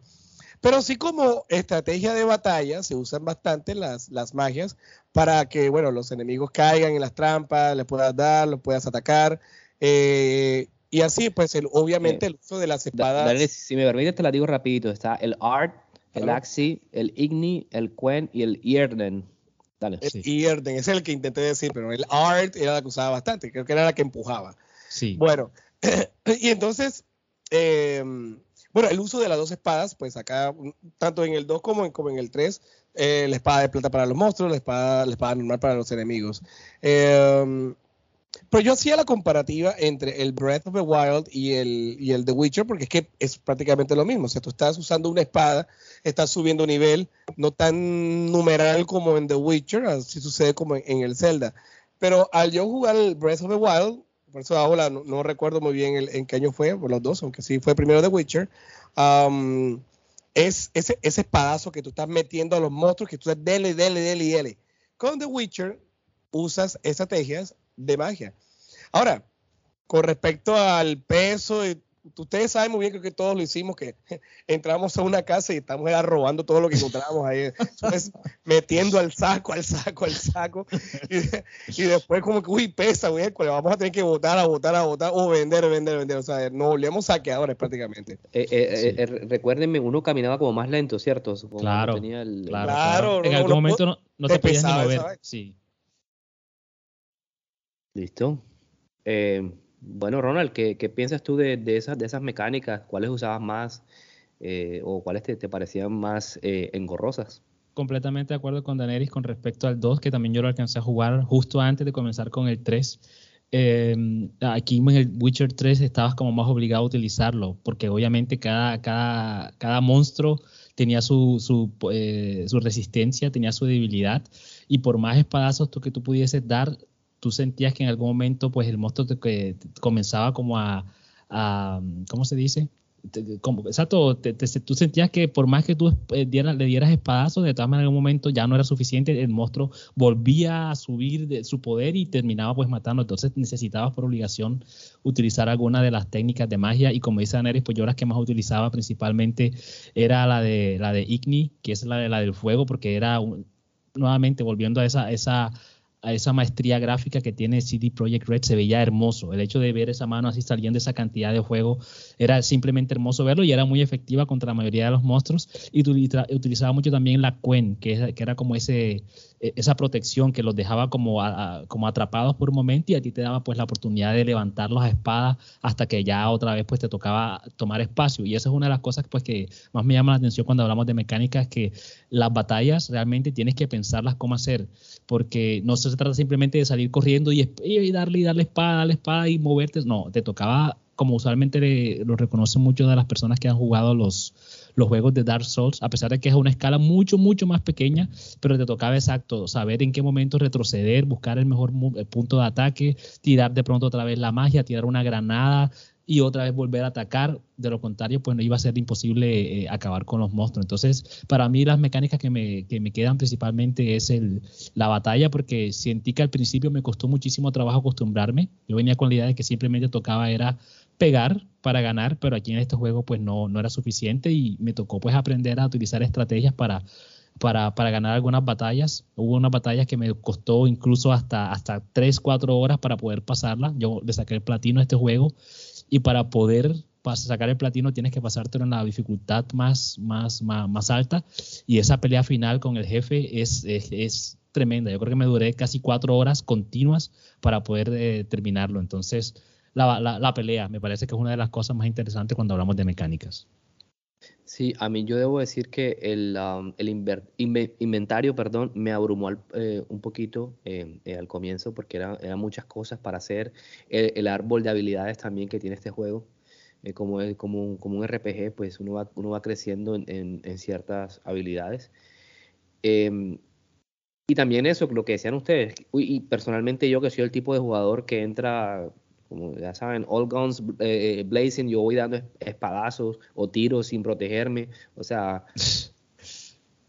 Pero sí como estrategia de batalla se usan bastante las, las magias para que, bueno, los enemigos caigan en las trampas, les puedas dar, los puedas atacar. Eh, y así, pues, el, obviamente, el uso de las espadas. si me permite, te la digo rapidito. Está el Art, el Axi, el Igni, el Quen y el Ierden. Dale. El Ierden, ese es el que intenté decir, pero el Art era la que usaba bastante. Creo que era la que empujaba. Sí. Bueno, (clears throat) y entonces, eh, bueno, el uso de las dos espadas, pues acá, tanto en el 2 como en, como en el 3, eh, la espada de plata para los monstruos, la espada, la espada normal para los enemigos. Eh, pero yo hacía la comparativa entre el Breath of the Wild y el, y el The Witcher, porque es que es prácticamente lo mismo. O sea, tú estás usando una espada, estás subiendo nivel, no tan numeral como en The Witcher, así sucede como en, el Zelda. Pero al yo jugar el Breath of the Wild, por eso ahora no, recuerdo muy bien en qué año fue, por los dos, aunque sí fue primero The Witcher, es ese, ese espadazo que tú estás metiendo a los monstruos, que tú estás dele, dele, dele, dele. Con The Witcher usas estrategias de magia. Ahora, con respecto al peso y ustedes saben muy bien que todos lo hicimos, que (laughs) entramos a una casa y estamos robando todo lo que encontramos ahí, metiendo al saco, al saco, al saco, y, después como que, uy, pesa, güey, vamos a tener que votar, a votar, a votar, o vender, vender, vender, o sea, nos volvemos saqueadores prácticamente. Eh, eh, eh, recuérdenme, uno caminaba como más lento, ¿cierto? claro, claro, En algún momento no, no te podías ni mover, sí. Listo. Eh, bueno, Ronald, ¿qué, piensas tú de, esas, de esas mecánicas? ¿Cuáles usabas más eh, o cuáles te, parecían más eh, engorrosas? Completamente de acuerdo con Daenerys con respecto al 2, que también yo lo alcancé a jugar justo antes de comenzar con el 3. Em, aquí en el Witcher 3 estabas como más obligado a utilizarlo, porque obviamente cada, cada, cada monstruo tenía su, su, eh, su, resistencia, tenía su debilidad, y por más espadazos tú que tú pudieses dar, tú sentías que en algún momento pues el monstruo te, comenzaba como a, ¿cómo se dice? exacto, tú sentías que por más que tú eh, le dieras espadazos, de todas maneras en algún momento ya no era suficiente, el monstruo volvía a subir de su poder y terminaba pues matando, entonces necesitabas por obligación utilizar alguna de las técnicas de magia y como dice Daenerys, pues yo las que más utilizaba principalmente era la de la de Igni, que es la de la del fuego, porque era nuevamente volviendo a esa, esa a esa maestría gráfica que tiene CD Projekt Red se veía hermoso. El hecho de ver esa mano así saliendo esa cantidad de fuego era simplemente hermoso verlo y era muy efectiva contra la mayoría de los monstruos. Y utilizaba mucho también la Quen, que, que era como ese, e, esa protección que los dejaba como, como atrapados por un momento y a ti te daba pues la oportunidad de levantar las espadas hasta que ya otra vez pues te tocaba tomar espacio y esa es una de las cosas pues que más me llama la atención cuando hablamos de mecánica es que las batallas realmente tienes que pensarlas cómo hacer porque no se trata simplemente de salir corriendo y, darle y darle espada, darle espada y moverte, no, te tocaba como usualmente lo reconocen muchas de las personas que han jugado los, los juegos de Dark Souls, a pesar de que es una escala mucho, mucho más pequeña, pero te tocaba exacto saber en qué momento retroceder, buscar el mejor punto de ataque, tirar de pronto otra vez la magia, tirar una granada y otra vez volver a atacar. De lo contrario, pues no iba a ser imposible eh, acabar con los monstruos. Entonces, para mí las mecánicas que me, que me quedan principalmente es el, la batalla, porque sentí que al principio me costó muchísimo trabajo acostumbrarme. Yo venía con la idea de que simplemente tocaba era pegar para ganar, pero aquí en este juego pues no, no era suficiente y me tocó pues aprender a utilizar estrategias para, para, para, ganar algunas batallas. Hubo unas batallas que me costó incluso hasta, hasta 3, 4 horas para poder pasarlas. Yo le saqué el platino a este juego y para poder sacar el platino tienes que pasártelo en la dificultad más, más, más, alta y esa pelea final con el jefe es, es, tremenda. Yo creo que me duré casi 4 horas continuas para poder eh, terminarlo. Entonces la, pelea. Me parece que es una de las cosas más interesantes cuando hablamos de mecánicas. Sí, a mí yo debo decir que el, um, inventario perdón, me abrumó eh, un poquito eh, eh, al comienzo porque eran era muchas cosas para hacer. El, árbol de habilidades también que tiene este juego, como, es, como, un, como un RPG, pues uno va, uno va creciendo en, en, ciertas habilidades. Em, y también eso, lo que decían ustedes, y personalmente yo que soy el tipo de jugador que entra como ya saben, all guns eh, blazing, yo voy dando espadazos o tiros sin protegerme, o sea,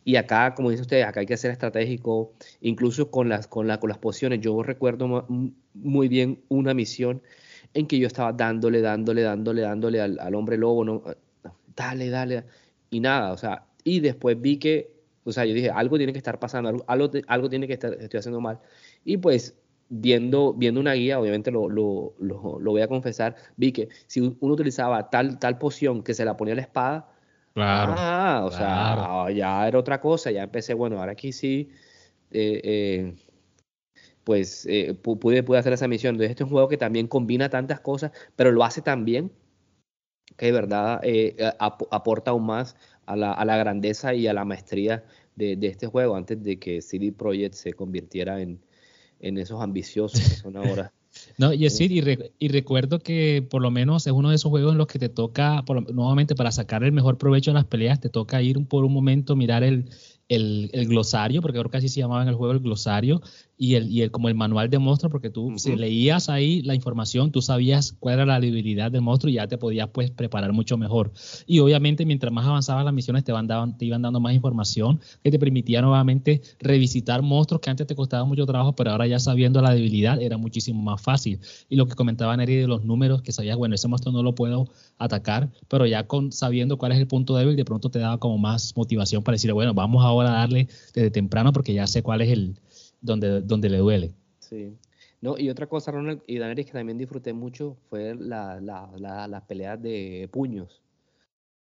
y acá, como dice usted, acá hay que ser estratégico, incluso con las, con, la, con las pociones, yo recuerdo muy bien una misión en que yo estaba dándole, dándole, dándole, dándole al, hombre lobo, no, dale, dale, y nada, o sea, y después vi que, o sea, yo dije, algo tiene que estar pasando, algo, algo tiene que estar, estoy haciendo mal, y pues viendo, viendo una guía, obviamente lo, lo, lo, voy a confesar, vi que si uno utilizaba tal, tal poción que se la ponía a la espada, claro, ah, o sea, ya era otra cosa, ya empecé, bueno, ahora aquí sí, eh, eh, pues eh, pude, pude hacer esa misión. Entonces, este es un juego que también combina tantas cosas, pero lo hace tan bien que de verdad aporta aún más a la, a la, grandeza y a la maestría de, de este juego antes de que CD Projekt se convirtiera en, en esos ambiciosos que son ahora. (laughs) No, y, sí, y, recuerdo que por lo menos es uno de esos juegos en los que te toca, nuevamente para sacar el mejor provecho de las peleas, te toca ir por un momento, mirar el, el, glosario, porque que así se llamaba en el juego el glosario, y el, y el como el manual de monstruo, porque tú si leías ahí la información, tú sabías cuál era la debilidad del monstruo y ya te podías pues preparar mucho mejor. Y obviamente mientras más avanzaban las misiones te, van te iban dando más información que te permitía nuevamente revisitar monstruos que antes te costaban mucho trabajo, pero ahora ya sabiendo la debilidad era muchísimo más fácil. Y lo que comentaba Neri de los números, que sabías, bueno, ese monstruo no lo puedo atacar, pero ya con sabiendo cuál es el punto débil, de pronto te daba como más motivación para decir, bueno, vamos ahora a darle desde temprano porque ya sé cuál es el donde, donde le duele. Sí. No, y otra cosa, Ronald y Daenerys, que también disfruté mucho fue la, la, las peleas de puños.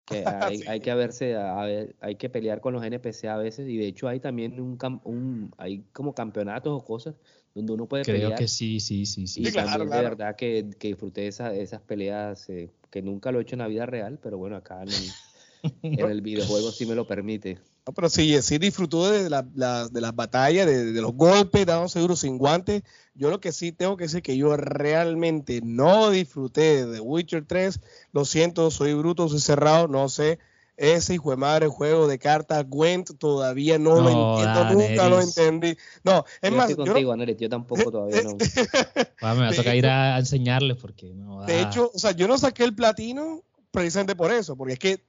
Que (laughs) hay, hay, que verse, a ver, hay que pelear con los NPC a veces, y de hecho hay también un, un hay como campeonatos o cosas donde uno puede Creo pelear. Creo que sí, sí, sí, sí. Y también de verdad que, que disfruté esa, esas peleas, eh, que nunca lo he hecho en la vida real, pero bueno, acá en el, en el (laughs) videojuego sí me lo permite. No, pero sí, sí disfrutó de, la, de las batallas, de, los golpes, dando seguro sin guantes. Yo lo que sí tengo que decir que yo realmente no disfruté de Witcher 3. Lo siento, soy bruto, soy cerrado, no sé. Ese hijo de madre juego de cartas Gwent todavía no, lo entiendo, nunca lo entendí. No, es yo más. Estoy contigo, yo, yo tampoco todavía no. (laughs) me va a tocar ir a enseñarles porque no. De hecho, o sea, yo no saqué el platino precisamente por eso, porque es que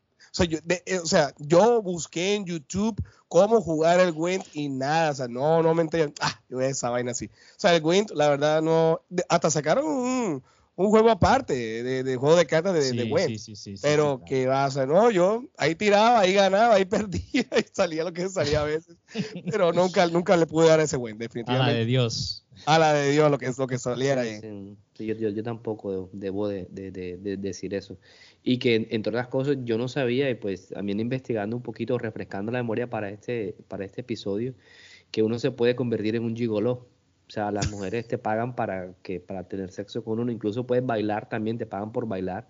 yo, eh, o sea, yo busqué en YouTube cómo jugar el Gwent y nada, o sea, no, no me enteré. Ah, yo esa vaina así. O sea, el Gwent, la verdad, no. hasta sacaron un, un, juego aparte de, de, juego de cartas de, de Gwent. Sí, sí, sí, pero que va a ser, no, yo ahí tiraba, ahí ganaba, ahí (laughs) perdía, y salía lo que salía a veces. pero (laughs) nunca, nunca le pude dar ese Gwent, definitivamente. A la de Dios. A la de Dios, lo que, lo que saliera ahí. yo, yo, yo, tampoco debo de, de decir eso y que entre otras cosas yo no sabía y pues también investigando un poquito, refrescando la memoria para este, para este episodio, que uno se puede convertir en un gigoló. O sea, las mujeres te pagan para que para tener sexo con uno, incluso puedes bailar también, te pagan por bailar.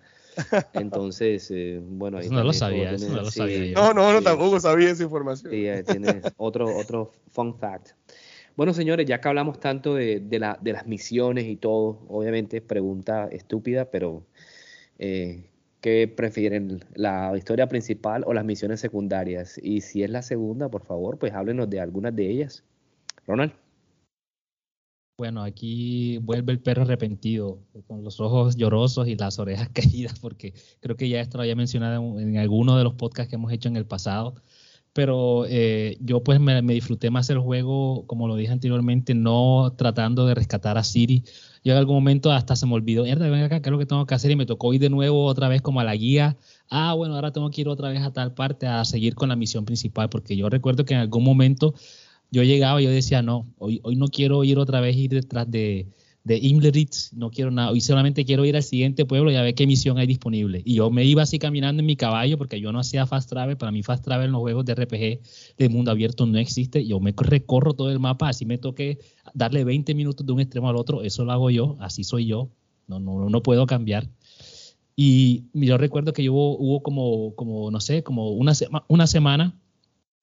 Entonces, eh, bueno, no lo sabía, no lo sabía. No, no, no, tampoco sabía esa información. Sí, eh, tiene (laughs) otro, otro fun fact. Bueno, señores, ya que hablamos tanto de, de, la, de las misiones y todo, obviamente pregunta estúpida, pero eh, ¿Qué prefieren, la historia principal o las misiones secundarias? Y si es la segunda, por favor, pues háblenos de algunas de ellas. Ronald. Bueno, aquí vuelve el perro arrepentido, con los ojos llorosos y las orejas (laughs) caídas, porque creo que ya esto lo había mencionado en, alguno de los podcasts que hemos hecho en el pasado. Pero eh, yo pues me, disfruté más el juego, como lo dije anteriormente, no tratando de rescatar a Siri yo en algún momento hasta se me olvidó, mierda, ven acá, ¿qué es lo que tengo que hacer? Y me tocó ir de nuevo otra vez como a la guía. Ah, bueno, ahora tengo que ir otra vez a tal parte a seguir con la misión principal, porque yo recuerdo que en algún momento yo llegaba y yo decía, no, hoy, hoy no quiero ir otra vez ir detrás de, de Imleritz, no quiero nada, hoy solamente quiero ir al siguiente pueblo y a ver qué misión hay disponible. Y yo me iba así caminando en mi caballo porque yo no hacía fast travel, para mí fast travel en los juegos de RPG de mundo abierto no existe, yo me recorro todo el mapa, así me toque darle 20 minutos de un extremo al otro, eso lo hago yo, así soy yo, no, no, no puedo cambiar. Y yo recuerdo que hubo, hubo como, como, no sé, como una, una semana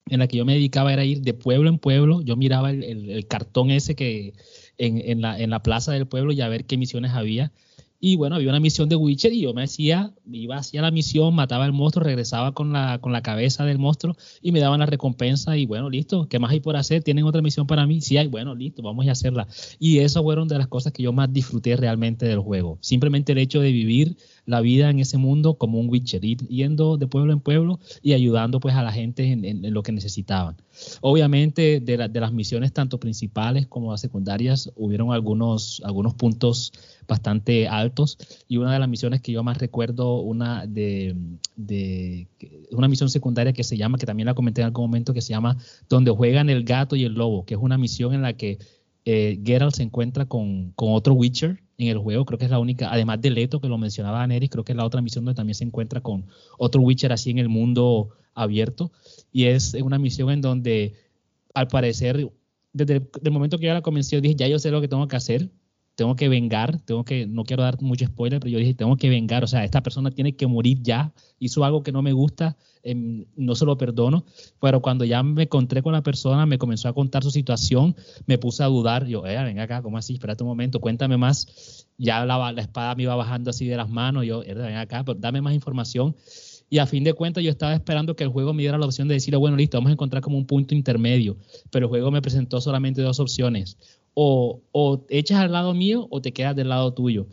en la que yo me dedicaba era ir de pueblo en pueblo, yo miraba el cartón ese que en, la, plaza del pueblo y a ver qué misiones había. Y bueno, había una misión de Witcher y yo me hacía, iba hacia la misión, mataba al monstruo, regresaba con la, con la cabeza del monstruo y me daban la recompensa y bueno, listo, ¿qué más hay por hacer? ¿Tienen otra misión para mí? Sí hay, bueno, listo, vamos a hacerla. Y eso fueron de las cosas que yo más disfruté realmente del juego. Simplemente el hecho de vivir la vida en ese mundo como un Witcher, yendo de pueblo en pueblo y ayudando pues a la gente en, lo que necesitaban. Obviamente de, de, las misiones tanto principales como las secundarias hubieron algunos, algunos puntos bastante altos y una de las misiones que yo más recuerdo, una de, de una misión secundaria que se llama, que también la comenté en algún momento, que se llama Donde juegan el gato y el lobo, que es una misión en la que eh, Geralt se encuentra con, con, otro Witcher en el juego, creo que es la única, además de Leto, que lo mencionaba Neris, creo que es la otra misión donde también se encuentra con otro Witcher así en el mundo abierto, y es una misión en donde al parecer, desde el, momento que yo la comencé, yo dije, ya yo sé lo que tengo que hacer, tengo que vengar, tengo que, no quiero dar mucho spoiler, pero yo dije, tengo que vengar, o sea, esta persona tiene que morir ya, hizo algo que no me gusta, em, no se lo perdono, pero cuando ya me encontré con la persona, me comenzó a contar su situación, me puse a dudar, yo, eh, venga acá, ¿cómo así? Espérate un momento, cuéntame más, ya la, la espada me iba bajando así de las manos, yo, eh, ven acá, pero dame más información, Y a fin de cuentas yo estaba esperando que el juego me diera la opción de decir, bueno, listo, vamos a encontrar como un punto intermedio. Pero el juego me presentó solamente dos opciones. O, o echas al lado mío o te quedas del lado tuyo.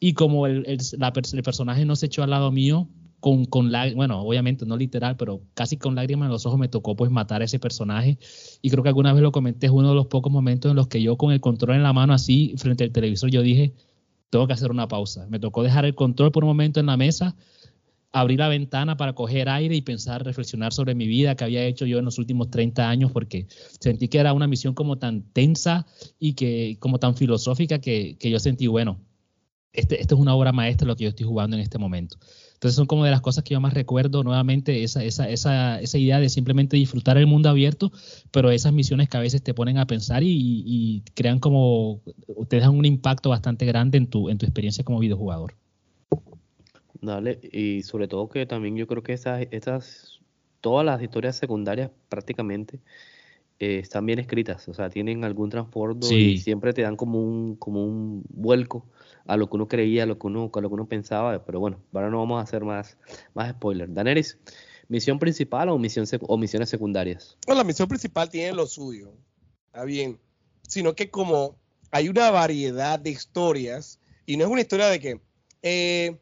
Y como el, el, el personaje no se echó al lado mío, con, con bueno, obviamente no literal, pero casi con lágrimas en los ojos me tocó pues matar a ese personaje. Y creo que alguna vez lo comenté, es uno de los pocos momentos en los que yo con el control en la mano así frente al televisor, yo dije, tengo que hacer una pausa. Me tocó dejar el control por un momento en la mesa, abrir la ventana para coger aire y pensar, reflexionar sobre mi vida que había hecho yo en los últimos 30 años, porque sentí que era una misión como tan tensa y que como tan filosófica que, que yo sentí, bueno, este, esto es una obra maestra lo que yo estoy jugando en este momento. Entonces son como de las cosas que yo más recuerdo nuevamente, esa, esa, esa, idea de simplemente disfrutar el mundo abierto, pero esas misiones que a veces te ponen a pensar y, y crean como, te dejan un impacto bastante grande en tu, en tu experiencia como videojugador. Dale, y sobre todo que también yo creo que esas, esas todas las historias secundarias prácticamente eh, están bien escritas, o sea, tienen algún transporte sí. y siempre te dan como un, como un vuelco a lo que uno creía, a lo que uno, a lo que uno pensaba, pero bueno, ahora no vamos a hacer más, más spoiler. Daneris, ¿misión principal o, misión o misiones secundarias? Bueno, la misión principal tiene lo suyo, está bien, sino que como hay una variedad de historias, y no es una historia de que, eh,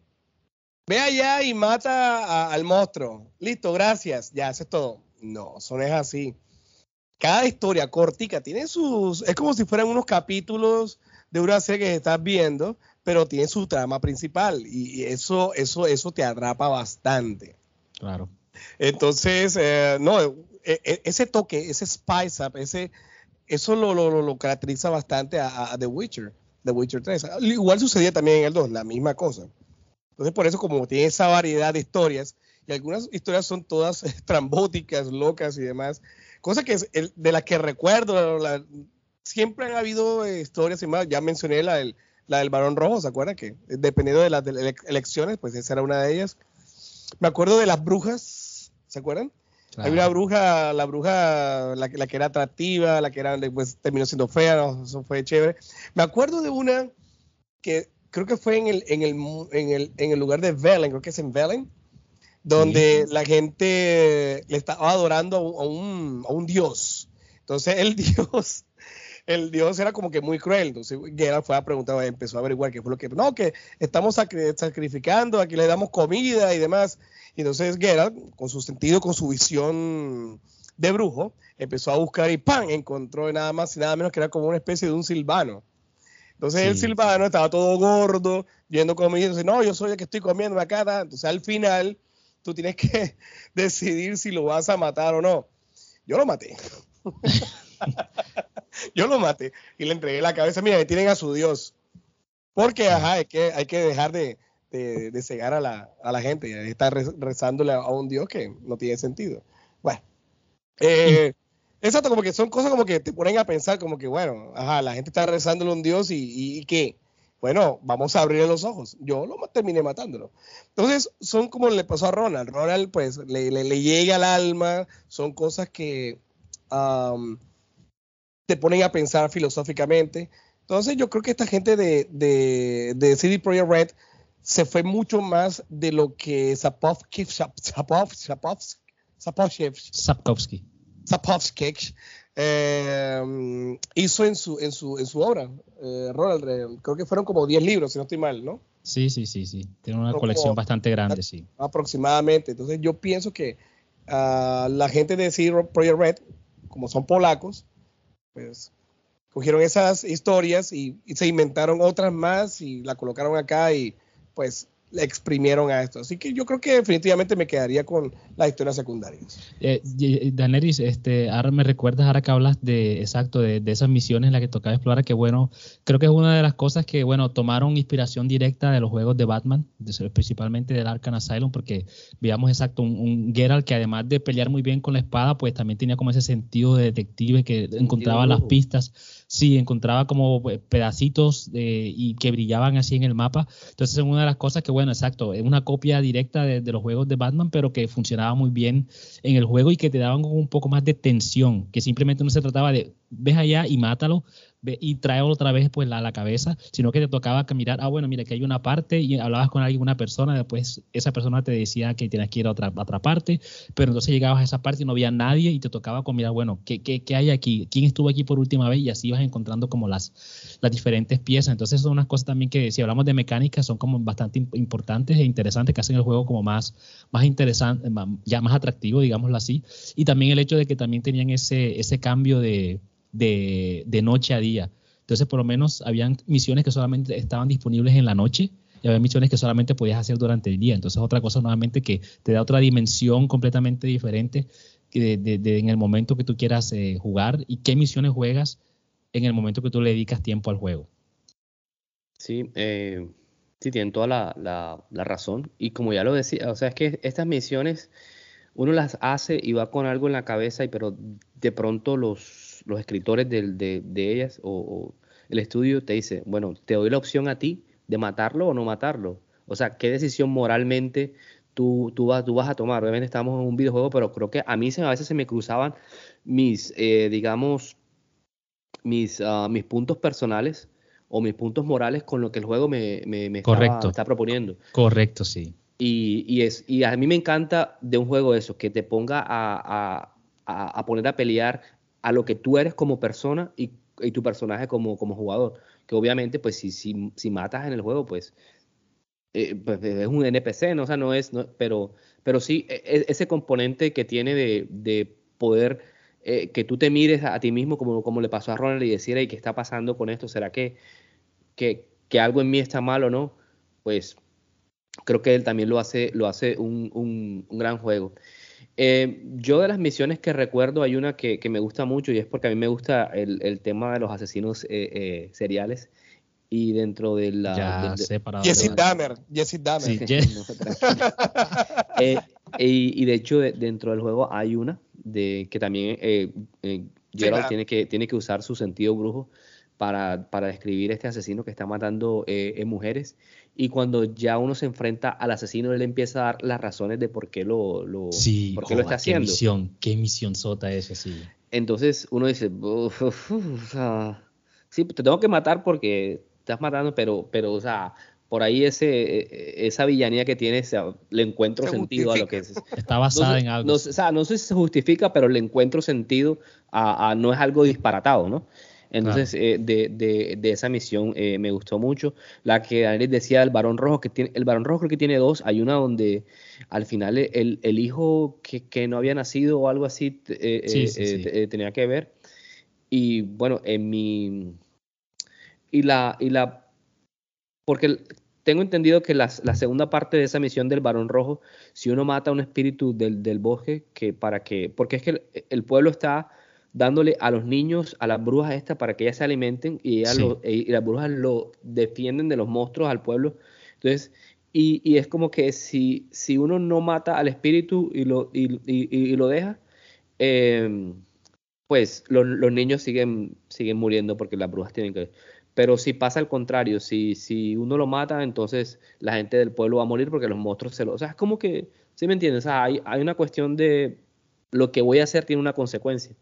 ve allá y mata a, al monstruo, listo, gracias, ya, eso es todo. No, eso no es así. Cada historia cortica tiene sus, es como si fueran unos capítulos de una serie que estás viendo, pero tiene su trama principal y eso, eso, eso te atrapa bastante. Claro. Entonces, eh, no, e, e, ese toque, ese spice up, ese, eso lo, lo, lo caracteriza bastante a, a, The Witcher, The Witcher 3. Igual sucedía también en el 2, la misma cosa. Entonces, por eso, como tiene esa variedad de historias, y algunas historias son todas (laughs) trambóticas, locas y demás, cosas que de las que recuerdo, la, siempre han habido historias y más, ya mencioné la del la del varón rojo, ¿se acuerdan? Que dependiendo de las de elecciones, pues esa era una de ellas. Me acuerdo de las brujas, ¿se acuerdan? Claro. Hay una bruja, la bruja, la, la, que era atractiva, la que era, pues terminó siendo fea, ¿no? eso fue chévere. Me acuerdo de una que creo que fue en el, en el, en el, en el lugar de Velen, creo que es en Velen, donde sí. la gente le estaba adorando a un, a un dios. Entonces el (laughs) dios el dios era como que muy cruel. Entonces Geralt fue a preguntar, empezó a averiguar qué fue lo que. No, que estamos sacrificando, aquí le damos comida y demás. Y entonces Geralt, con su sentido, con su visión de brujo, empezó a buscar y ¡pam! encontró nada más y nada menos que era como una especie de un silvano. Entonces sí. el silvano estaba todo gordo, viendo comida, dice, no, yo soy el que estoy comiendo acá. Entonces al final tú tienes que (laughs) decidir si lo vas a matar o no. Yo lo maté. (laughs) yo lo maté y le entregué la cabeza. Mira, tienen a su Dios. Porque, ajá, hay que, hay que dejar de, de, de cegar a la, a la gente y estar rezándole a un Dios que no tiene sentido. Bueno, eh, exacto, como que son cosas como que te ponen a pensar, como que, bueno, ajá, la gente está rezándole a un Dios y, y, ¿qué? Bueno, vamos a abrir los ojos. Yo lo terminé matándolo. Entonces, son como le pasó a Ronald. Ronald, pues, le, le, le llega al alma, son cosas que. Te ponen a pensar filosóficamente. Entonces yo creo que esta gente de, de, de CD Projekt Red se fue mucho más de lo que Sapkowski, Sapkowski, Sapkowski, Sapkowski eh, hizo en su, en su, en su obra. Eh, Ronald, eh, creo que fueron como 10 libros, si no estoy mal, ¿no? Sí, sí, sí, sí. Tiene una colección bastante grande, sí. Aproximadamente. Entonces yo pienso que uh, la gente de CD Projekt Red, como son polacos, pues cogieron esas historias y, y, se inventaron otras más y la colocaron acá y pues le exprimieron a esto. Así que yo creo que definitivamente me quedaría con las historias secundarias. Eh, Daneris, este, ahora me recuerdas, ahora que hablas de, exacto, de, de, esas misiones en las que tocaba explorar, que bueno, creo que es una de las cosas que, bueno, tomaron inspiración directa de los juegos de Batman, de, principalmente del Arkham Asylum, porque veíamos exacto un, un, Geralt que además de pelear muy bien con la espada, pues también tenía como ese sentido de detective que encontraba las pistas sí, encontraba como eh, pedacitos y que brillaban así en el mapa. Entonces es una de las cosas que, bueno, exacto, es una copia directa de, de, los juegos de Batman, pero que funcionaba muy bien en el juego y que te daban un poco más de tensión, que simplemente no se trataba de, ves allá y mátalo, y trae otra vez pues la, la cabeza, sino que te tocaba mirar, ah, bueno, mira, que hay una parte y hablabas con alguna persona, después esa persona te decía que tienes que ir a otra, otra parte, pero entonces llegabas a esa parte y no había nadie y te tocaba con mirar, bueno, ¿qué, qué, qué hay aquí? ¿Quién estuvo aquí por última vez? Y así ibas encontrando como las, las diferentes piezas. Entonces son unas cosas también que si hablamos de mecánica son como bastante importantes e interesantes que hacen el juego como más, más interesante, ya más atractivo, digámoslo así. Y también el hecho de que también tenían ese, ese cambio de de, noche a día. Entonces, por lo menos, habían misiones que solamente estaban disponibles en la noche y había misiones que solamente podías hacer durante el día. Entonces, otra cosa nuevamente que te da otra dimensión completamente diferente de, en el momento que tú quieras eh, jugar y qué misiones juegas en el momento que tú le dedicas tiempo al juego. Sí, eh, sí, tienen toda la, la, razón. Y como ya lo decía, o sea, es que estas misiones uno las hace y va con algo en la cabeza, y pero de pronto los los, escritores de, ellas o, el estudio te dice, bueno, te doy la opción a ti de matarlo o no matarlo. O sea, ¿qué decisión moralmente tú, tú, vas, tú vas a tomar? Obviamente estamos en un videojuego, pero creo que a mí se, a veces se me cruzaban mis, eh, digamos, mis, ah, mis puntos personales o mis puntos morales con lo que el juego me, me, está proponiendo. Correcto, sí. Y, y, es, y a mí me encanta de un juego eso, que te ponga a, a, a, poner a pelear a lo que tú eres como persona y, tu personaje como, como jugador. Que obviamente, pues si, si, si matas en el juego, pues, eh, pues es un NPC, ¿no? O sea, no es, pero, pero sí, e, e, ese componente que tiene de, de poder eh, que tú te mires a, ti mismo como, como le pasó a Ronald y decir, ¿y qué está pasando con esto? ¿Será que, que, que, algo en mí está mal o no? Pues creo que él también lo hace, lo hace un, un, un gran juego. Eh, yo de las misiones que recuerdo hay una que, me gusta mucho y es porque a mí me gusta el, tema de los asesinos eh, eh, seriales y dentro de la... Ya Jesse Dahmer, Jesse Dahmer. (laughs) y, de hecho dentro del juego hay una de que también Gerald tiene, que, tiene que usar su sentido brujo para, para describir este asesino que está matando mujeres y cuando ya uno se enfrenta al asesino, él empieza a dar las razones de por qué lo, lo, por qué lo está haciendo. Qué misión, qué misión sota es sí. Entonces uno dice, sí, te tengo que matar porque estás matando, pero, pero o sea, por ahí ese, e, esa villanía que tiene, le encuentro sentido a lo que es. Está basada en algo. No, o sea, no sé si se justifica, pero le encuentro sentido a, a no es algo disparatado, ¿no? Entonces, eh, de, de, de, esa misión eh, me gustó mucho. La que Daniel decía el varón rojo, que tiene, el varón rojo creo que tiene dos. Hay una donde al final el, el hijo que, que, no había nacido o algo así eh, tenía que ver. Y bueno, en mi. Y la. Y la porque tengo entendido que la, la, segunda parte de esa misión del varón rojo, si uno mata a un espíritu del, del bosque, que para que. Porque es que el pueblo está dándole a los niños, a las brujas estas, para que ellas se alimenten y, y las brujas lo defienden de los monstruos al pueblo. Entonces, y, y, es como que si, si uno no mata al espíritu y lo, y, y lo deja, eh, pues los, los, niños siguen, siguen muriendo porque las brujas tienen que... Pero si pasa al contrario, si, si uno lo mata, entonces la gente del pueblo va a morir porque los monstruos se lo... O sea, es como que, ¿sí me entiendes? O sea, hay, hay una cuestión de lo que voy a hacer tiene una consecuencia.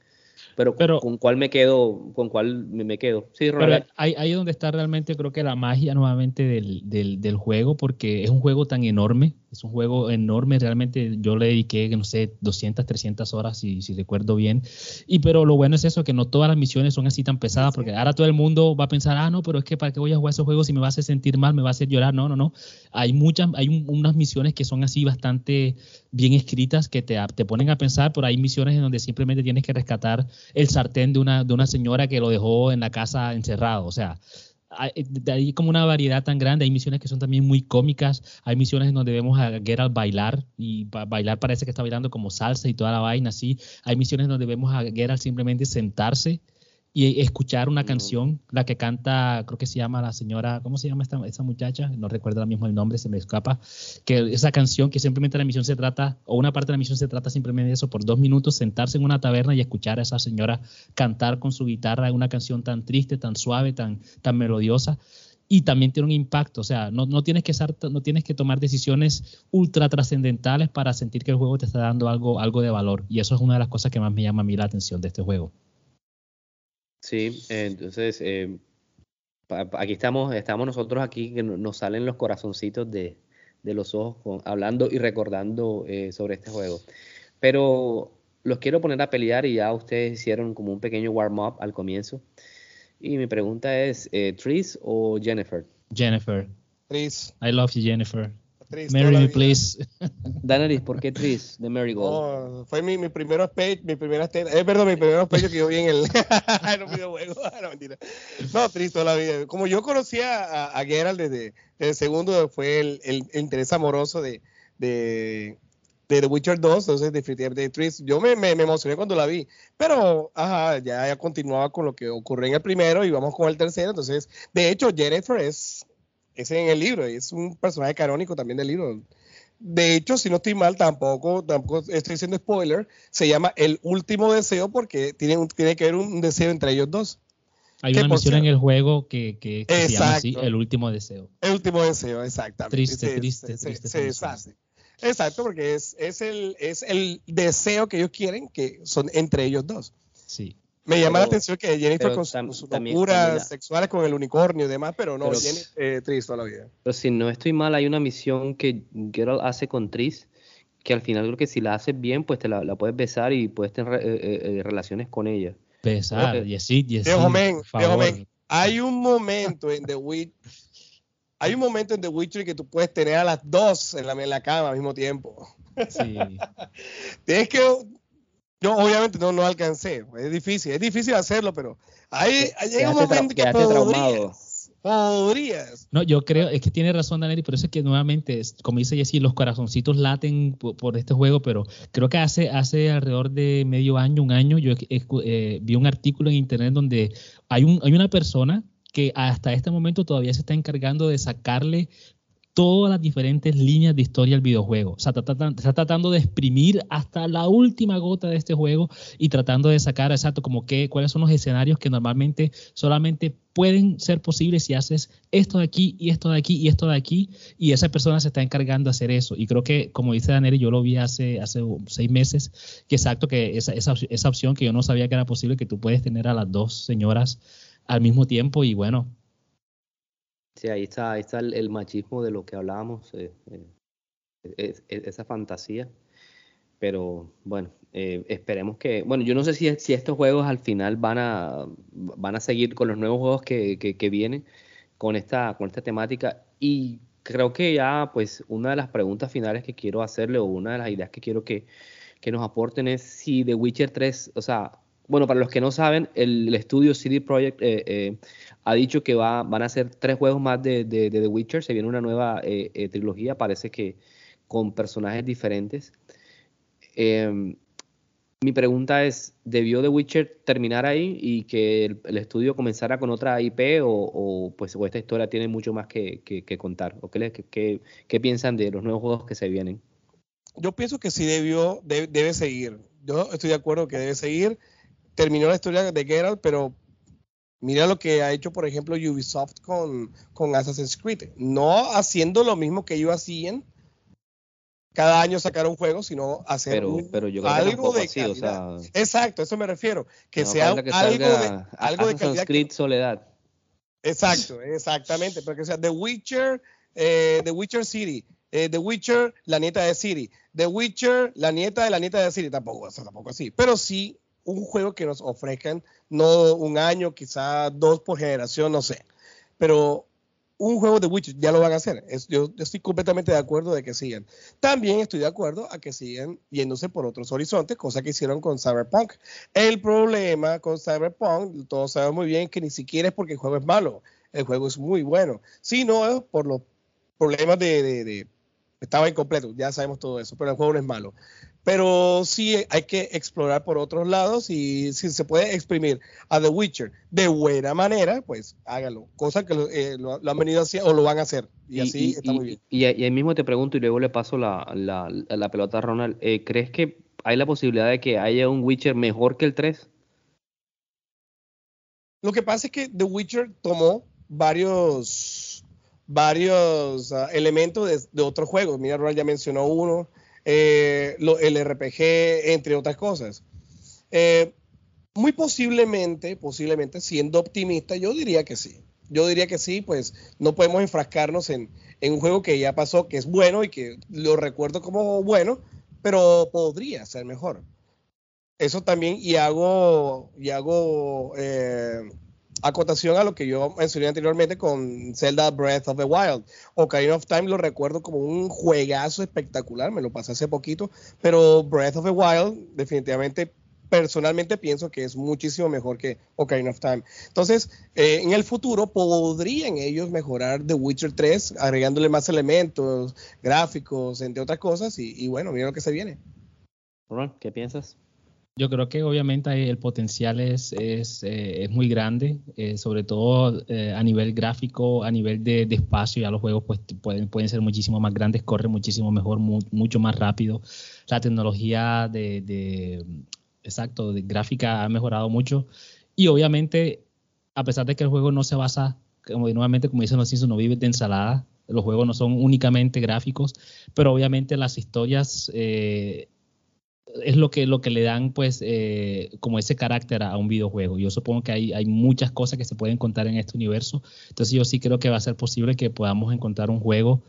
Pero, con cuál me quedo, con cuál me, quedo. Sí, pero ahí, ahí donde está realmente creo que la magia nuevamente del, del, del, juego, porque es un juego tan enorme, es un juego enorme, realmente yo le dediqué, no sé, 200, 300 horas, si, si recuerdo bien. Y pero lo bueno es eso, que no todas las misiones son así tan pesadas, porque ahora todo el mundo va a pensar, ah, no, pero es que para qué voy a jugar esos juegos si me va a hacer sentir mal, me va a hacer llorar. No, no, no. Hay muchas, hay unas misiones que son así bastante bien escritas que te, te ponen a pensar, pero hay misiones en donde simplemente tienes que rescatar el sartén de una, de una señora que lo dejó en la casa encerrado. O sea, hay, hay, como una variedad tan grande. Hay misiones que son también muy cómicas. Hay misiones en donde vemos a Geralt bailar y bailar parece que está bailando como salsa y toda la vaina así. Hay misiones donde vemos a Geralt simplemente sentarse y escuchar una canción, la que canta, creo que se llama la señora, ¿cómo se llama esta, esa muchacha? No recuerdo ahora mismo el nombre, se me escapa. Que esa canción que simplemente la misión se trata, o una parte de la misión se trata simplemente de eso, por dos minutos sentarse en una taberna y escuchar a esa señora cantar con su guitarra una canción tan triste, tan suave, tan, tan melodiosa. Y también tiene un impacto, o sea, no, no, tienes que no tienes que tomar decisiones ultra trascendentales para sentir que el juego te está dando algo, algo de valor. Y eso es una de las cosas que más me llama a mí la atención de este juego. Sí, entonces eh, aquí estamos, estamos nosotros aquí que nos salen los corazoncitos de, los ojos hablando y recordando eh, sobre este juego. Pero los quiero poner a pelear y ya ustedes hicieron como un pequeño warm-up al comienzo. Y mi pregunta es, eh, ¿Tris o Jennifer? Jennifer. Tris. I love you, Jennifer. Marry me, please. (laughs) Daenerys, ¿por qué Tris de Marigold? Oh, fue mi, mi primer page, mi primera eh, perdón, mi primer page que yo vi en el, (laughs) en un videojuego. (laughs) no, mentira. No, Tris toda la vida. Como yo conocía a, a Geralt desde, el segundo, fue el, el, interés amoroso de, de, de, The Witcher 2, entonces definitivamente Tris, yo me, me, me, emocioné cuando la vi, pero ajá, ya, ya continuaba con lo que ocurrió en el primero y vamos con el tercero, entonces, de hecho, Jennifer es es en el libro, es un personaje canónico también del libro. De hecho, si no estoy mal, tampoco, tampoco estoy diciendo spoiler, se llama El Último Deseo porque tiene, tiene que haber un deseo entre ellos dos. Hay una misión en el juego que, que, se llama así, El Último Deseo. El Último Deseo, exactamente. Triste, triste, triste. Se, Exacto, porque es, es, el, es el deseo que ellos quieren, que son entre ellos dos. Sí. Me llama la atención que Jennifer con, sus locuras sexuales con el unicornio y demás, pero no, pero, Jenny eh, Tris toda la vida. Pero si no estoy mal, hay una misión que Geralt hace con Tris, que al final creo que si la haces bien, pues te la, puedes besar y puedes tener eh, eh, relaciones con ella. Besar, y así, y así. Hay un momento en The Witch, hay un momento en The Witcher que tú puedes tener a las dos en la, en la cama al mismo tiempo. Sí. (laughs) Tienes que yo obviamente no lo alcancé, es difícil, es difícil hacerlo, pero hay, llega un momento que podrías, podrías. No, yo creo, es que tiene razón Daniel, por eso es que nuevamente, como dice Jessy, los corazoncitos laten por, este juego, pero creo que hace, hace alrededor de medio año, un año, yo eh, vi un artículo en internet donde hay, un, hay una persona que hasta este momento todavía se está encargando de sacarle todas las diferentes líneas de historia del videojuego. O sea, está, tratando de exprimir hasta la última gota de este juego y tratando de sacar, exacto, como que, cuáles son los escenarios que normalmente solamente pueden ser posibles si haces esto de aquí y esto de aquí y esto de aquí. Y esa persona se está encargando de hacer eso. Y creo que, como dice Daniel, yo lo vi hace, hace seis meses, que exacto, que esa, esa, esa opción que yo no sabía que era posible, que tú puedes tener a las dos señoras al mismo tiempo y bueno, Sí, ahí está, ahí está el, machismo de lo que hablábamos, eh, eh, esa fantasía. Pero bueno, eh, esperemos que. Bueno, yo no sé si, si estos juegos al final van a, van a seguir con los nuevos juegos que, que, vienen con esta, con esta temática. Y creo que ya, pues, una de las preguntas finales que quiero hacerle, o una de las ideas que quiero que, que nos aporten es si The Witcher 3, o sea, bueno, para los que no saben, el, estudio CD Projekt eh, eh, ha dicho que va, van a hacer tres juegos más de, The Witcher. Se viene una nueva eh, trilogía, parece que con personajes diferentes. Em, mi pregunta es, ¿debió The Witcher terminar ahí y que el, estudio comenzara con otra IP o, pues esta historia tiene mucho más que, contar? ¿O qué, qué, piensan de los nuevos juegos que se vienen? Yo pienso que sí debió, debe seguir. Yo estoy de acuerdo que debe seguir terminó la historia de Geralt, pero mira lo que ha hecho, por ejemplo, Ubisoft con, con Assassin's Creed. No haciendo lo mismo que ellos hacían, cada año sacar un juego, sino hacer algo de calidad. Exacto, eso me refiero. Que sea algo, de, algo de calidad. Creed Soledad. Exacto, exactamente. Pero que sea The Witcher, eh, The Witcher City, eh, The Witcher, la nieta de City, The Witcher, la nieta de la nieta de City, tampoco, tampoco así. Pero sí un juego que nos ofrezcan, no un año, quizá dos por generación, no sé. Pero un juego de Witcher ya lo van a hacer. yo, estoy completamente de acuerdo de que sigan. También estoy de acuerdo a que sigan yéndose por otros horizontes, cosa que hicieron con Cyberpunk. El problema con Cyberpunk, todos sabemos muy bien que ni siquiera es porque el juego es malo, el juego es muy bueno, sino es por los problemas de estaba incompleto, ya sabemos todo eso, pero el juego no es malo pero sí hay que explorar por otros lados y si se puede exprimir a The Witcher de buena manera, pues hágalo. Cosa que lo, eh, han venido haciendo o lo van a hacer. Y, así está muy bien. Y, ahí mismo te pregunto y luego le paso la, pelota a Ronald. Eh, ¿Crees que hay la posibilidad de que haya un Witcher mejor que el 3? Lo que pasa es que The Witcher tomó varios varios ah, elementos de, de otros juegos. Mira, Ronald ya mencionó uno. Eh, el RPG, entre otras cosas. Eh, Muy posiblemente, posiblemente, siendo optimista, yo diría que sí. Yo diría que sí, pues no podemos enfrascarnos en, en un juego que ya pasó, que es bueno y que lo recuerdo como bueno, pero podría ser mejor. Eso también, y hago, y hago eh, acotación a lo que yo mencioné anteriormente con Zelda Breath of the Wild. Ocarina of Time lo recuerdo como un juegazo espectacular, me lo pasé hace poquito, pero Breath of the Wild definitivamente personalmente pienso que es muchísimo mejor que Ocarina of Time. Entonces, eh, en el futuro podrían ellos mejorar The Witcher 3 agregándole más elementos gráficos, entre otras cosas, y, bueno, mira lo que se viene. ¿Qué piensas? Yo creo que obviamente el potencial es, es, eh, es muy grande, eh, sobre todo a nivel gráfico, a nivel de, espacio, ya los juegos pues, pueden, pueden ser muchísimo más grandes, corren muchísimo mejor, mucho más rápido. La tecnología de, exacto, de gráfica ha mejorado mucho. Y obviamente, a pesar de que el juego no se basa, como nuevamente, como dicen los Simpsons, no vive de ensalada, los juegos no son únicamente gráficos, pero obviamente las historias eh, es lo que, lo que le dan, pues, eh, como ese carácter a, un videojuego. Yo supongo que hay, hay muchas cosas que se pueden contar en este universo, entonces yo sí creo que va a ser posible que podamos encontrar un juego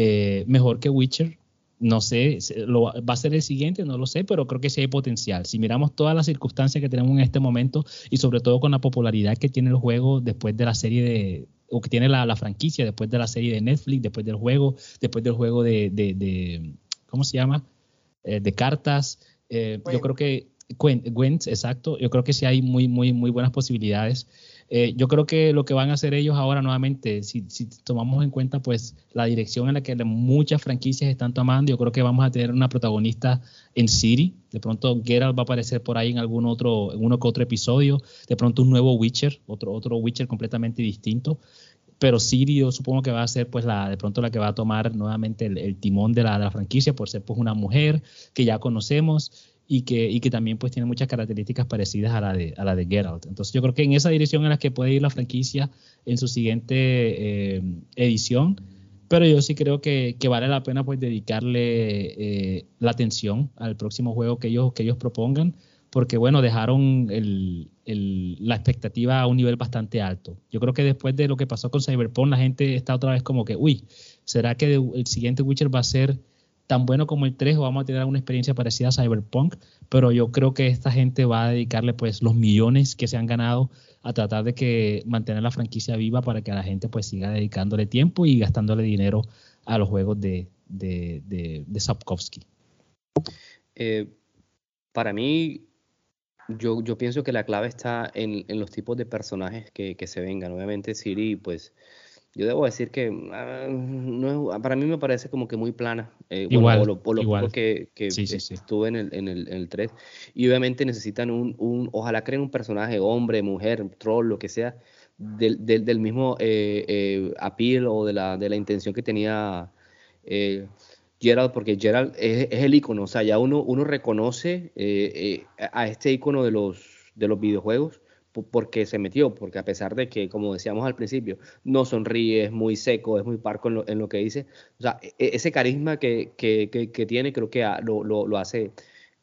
eh, mejor que Witcher, no sé, va a ser el siguiente, no lo sé, pero creo que sí hay potencial. Si miramos todas las circunstancias que tenemos en este momento y sobre todo con la popularidad que tiene el juego después de la serie de, o que tiene la, franquicia después de la serie de Netflix, después del juego, después del juego de, de, ¿cómo se llama? Eh, de cartas. Eh, yo creo que, Gwent, exacto, yo creo que sí hay muy, muy, muy buenas posibilidades. Eh, yo creo que lo que van a hacer ellos ahora nuevamente, si, tomamos en cuenta pues la dirección en la que muchas franquicias están tomando, yo creo que vamos a tener una protagonista en City. De pronto Geralt va a aparecer por ahí en algún otro, en uno que otro episodio. De pronto un nuevo Witcher, otro, otro Witcher completamente distinto pero Siri yo supongo que va a ser pues la de pronto la que va a tomar nuevamente el, timón de la, franquicia por ser pues una mujer que ya conocemos y que, y que también pues tiene muchas características parecidas a la, de, a la de Geralt. Entonces yo creo que en esa dirección en la que puede ir la franquicia en su siguiente eh, edición, pero yo sí creo que, que vale la pena pues dedicarle eh, la atención al próximo juego que ellos, que ellos propongan, porque bueno, dejaron la expectativa a un nivel bastante alto. Yo creo que después de lo que pasó con Cyberpunk, la gente está otra vez como que, uy, ¿será que el siguiente Witcher va a ser tan bueno como el 3 o vamos a tener una experiencia parecida a Cyberpunk, pero yo creo que esta gente va a dedicarle pues los millones que se han ganado a tratar de que mantener la franquicia viva para que la gente pues siga dedicándole tiempo y gastándole dinero a los juegos de, Sapkowski. Eh, para mí, yo, yo pienso que la clave está en, en los tipos de personajes que, que, se vengan. Obviamente Siri, pues yo debo decir que ah, no, para mí me parece como que muy plana. Eh, igual, por lo, que, que estuve en el, en, el, en el 3. Y obviamente necesitan un, un, ojalá creen un personaje, hombre, mujer, troll, lo que sea, del, del, del mismo eh, eh, appeal o de la, de la intención que tenía eh, Gerald, porque Gerald es, el icono, o sea, ya uno, uno reconoce eh, a este icono de los, de los videojuegos porque se metió, porque a pesar de que, como decíamos al principio, no sonríe, es muy seco, es muy parco en lo, que dice, o sea, e, e, ese carisma que, que, que, tiene creo que lo, lo, lo hace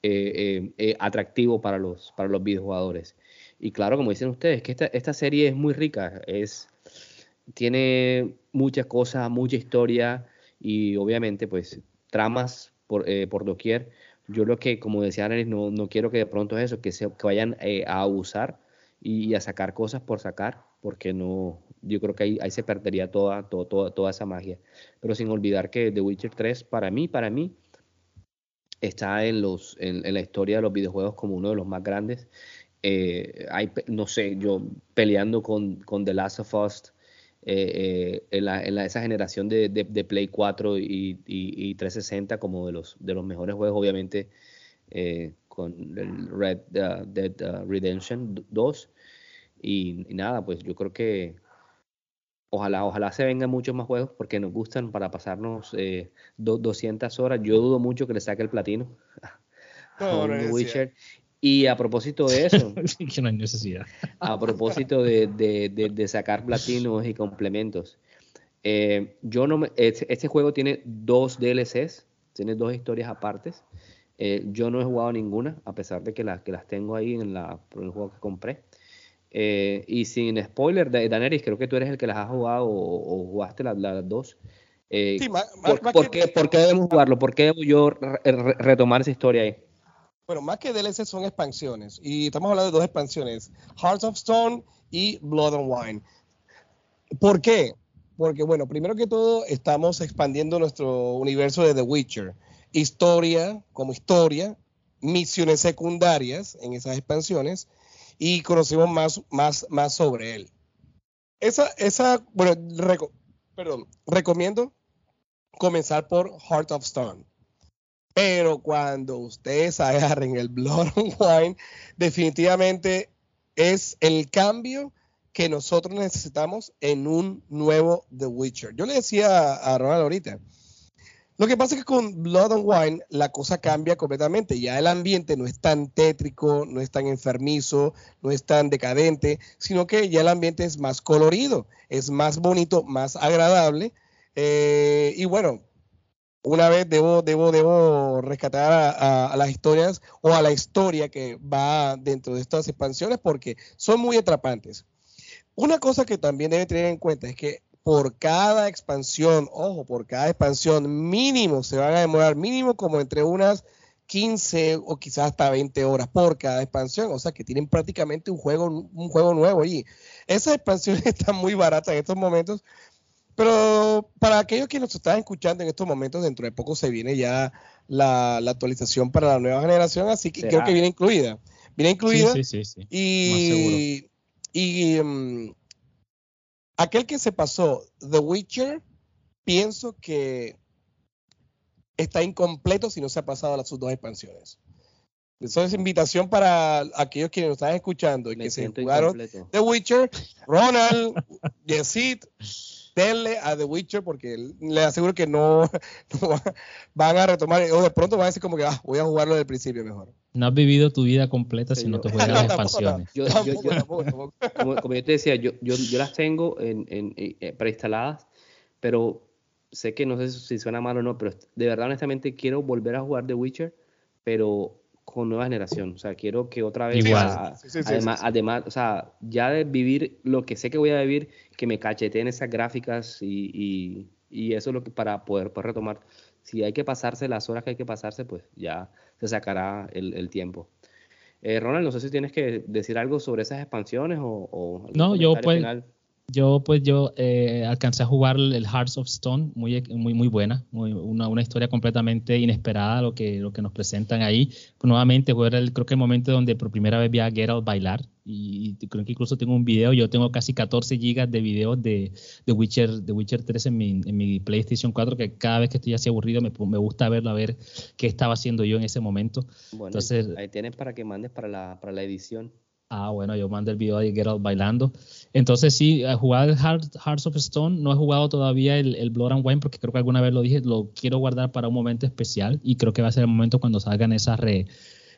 eh, eh, eh, atractivo para los, para los videojugadores. Y claro, como dicen ustedes, que esta, esta serie es muy rica, es, tiene muchas cosas, mucha historia y obviamente pues tramas por, por doquier. Yo lo que, como decía Anelis, no, no quiero que de pronto es eso, que, se, que vayan a abusar y, a sacar cosas por sacar, porque no, yo creo que ahí, ahí se perdería toda, toda, toda, esa magia. Pero sin olvidar que The Witcher 3, para mí, para mí, está en, los, en, la historia de los videojuegos como uno de los más grandes. Eh, hay, no sé, yo peleando con, con The Last of Us eh, eh, en, la, en esa generación de, de, Play 4 y, y, 360 como de los, de los mejores juegos, obviamente, con el Red Dead Redemption 2. Y, nada, pues yo creo que ojalá, ojalá se vengan muchos más juegos porque nos gustan para pasarnos eh, 200 horas. Yo dudo mucho que le saque el platino (laughs) a Witcher. Y a propósito de eso, (laughs) que no hay necesidad. a propósito de, de, de, sacar platinos y complementos, eh, yo no este, este, juego tiene dos DLCs, tiene dos historias apartes. Eh, yo no he jugado ninguna, a pesar de que, las que las tengo ahí en, la, en el juego que compré. Eh, y sin spoiler, Daenerys, creo que tú eres el que las has jugado o, jugaste las, dos. Eh, por, qué, debemos jugarlo? ¿Por qué debo yo retomar esa historia ahí? Bueno, más que DLC son expansiones. Y estamos hablando de dos expansiones: Hearts of Stone y Blood and Wine. ¿Por qué? Porque, bueno, primero que todo, estamos expandiendo nuestro universo de The Witcher. Historia como historia, misiones secundarias en esas expansiones y conocemos más, más, más sobre él. Esa, esa, bueno, perdón, recomiendo comenzar por Heart of Stone. Pero cuando ustedes (laughs) agarren el Blood and Wine, definitivamente es el cambio que nosotros necesitamos en un nuevo The Witcher. Yo le decía a Ronald ahorita, lo que pasa es que con Blood and Wine la cosa cambia completamente. Ya el ambiente no es tan tétrico, no es tan enfermizo, no es tan decadente, sino que ya el ambiente es más colorido, es más bonito, más agradable. Eh, y bueno, una vez debo, debo, debo rescatar a, las historias o a la historia que va dentro de estas expansiones porque son muy atrapantes. Una cosa que también debe tener en cuenta es que por cada expansión, ojo, por cada expansión mínimo se van a demorar mínimo como entre unas 15 o quizás hasta 20 horas por cada expansión, o sea que tienen prácticamente un juego, un juego nuevo allí. Esas expansiones (laughs) están muy baratas en estos momentos, pero para aquellos que nos están escuchando en estos momentos, dentro de poco se viene ya la, actualización para la nueva generación, así que creo que viene incluida. Viene incluida. Sí, sí, sí, y, y mm, aquel que se pasó The Witcher, pienso que está incompleto si no se ha pasado las sus dos expansiones. Eso es invitación para aquellos que nos están escuchando y que se jugaron The Witcher, Ronald, Yesid, denle a The Witcher porque le aseguro que no, (laughs) van a retomar o de pronto van a decir como que ah, voy a jugarlo desde el principio mejor. No has vivido tu vida completa si (laughs) no te juegas las expansiones. como, yo te decía, yo, yo, las tengo en, en, eh, preinstaladas, pero sé que no sé si suena mal o no, pero de verdad honestamente quiero volver a jugar The Witcher, pero con nueva generación. O sea, quiero que otra vez. además, además, o sea, ya de vivir lo que sé que voy a vivir, que me cacheteen esas gráficas y, y, eso es lo que para poder, retomar. Si hay que pasarse las horas que hay que pasarse, pues ya se sacará el, tiempo. Eh, Ronald, no sé si tienes que decir algo sobre esas expansiones o... no, yo pues, yo pues yo eh, alcancé a jugar el Hearts of Stone, muy, muy, muy buena, una, una, historia completamente inesperada lo que, lo que nos presentan ahí. nuevamente fue el, creo que el momento donde por primera vez vi a Geralt bailar y, creo que incluso tengo un video, yo tengo casi 14 gigas de videos de, de, Witcher, de Witcher 3 en mi, en mi PlayStation 4 que cada vez que estoy así aburrido me, me gusta verlo, a ver qué estaba haciendo yo en ese momento. Bueno, Entonces, ahí tienes para que mandes para la, para la edición. Ah, bueno, yo mando el video de Geralt bailando. Entonces sí, jugar el Hearts of Stone, no he jugado todavía el, el, Blood and Wine porque creo que alguna vez lo dije, lo quiero guardar para un momento especial y creo que va a ser el momento cuando salgan esas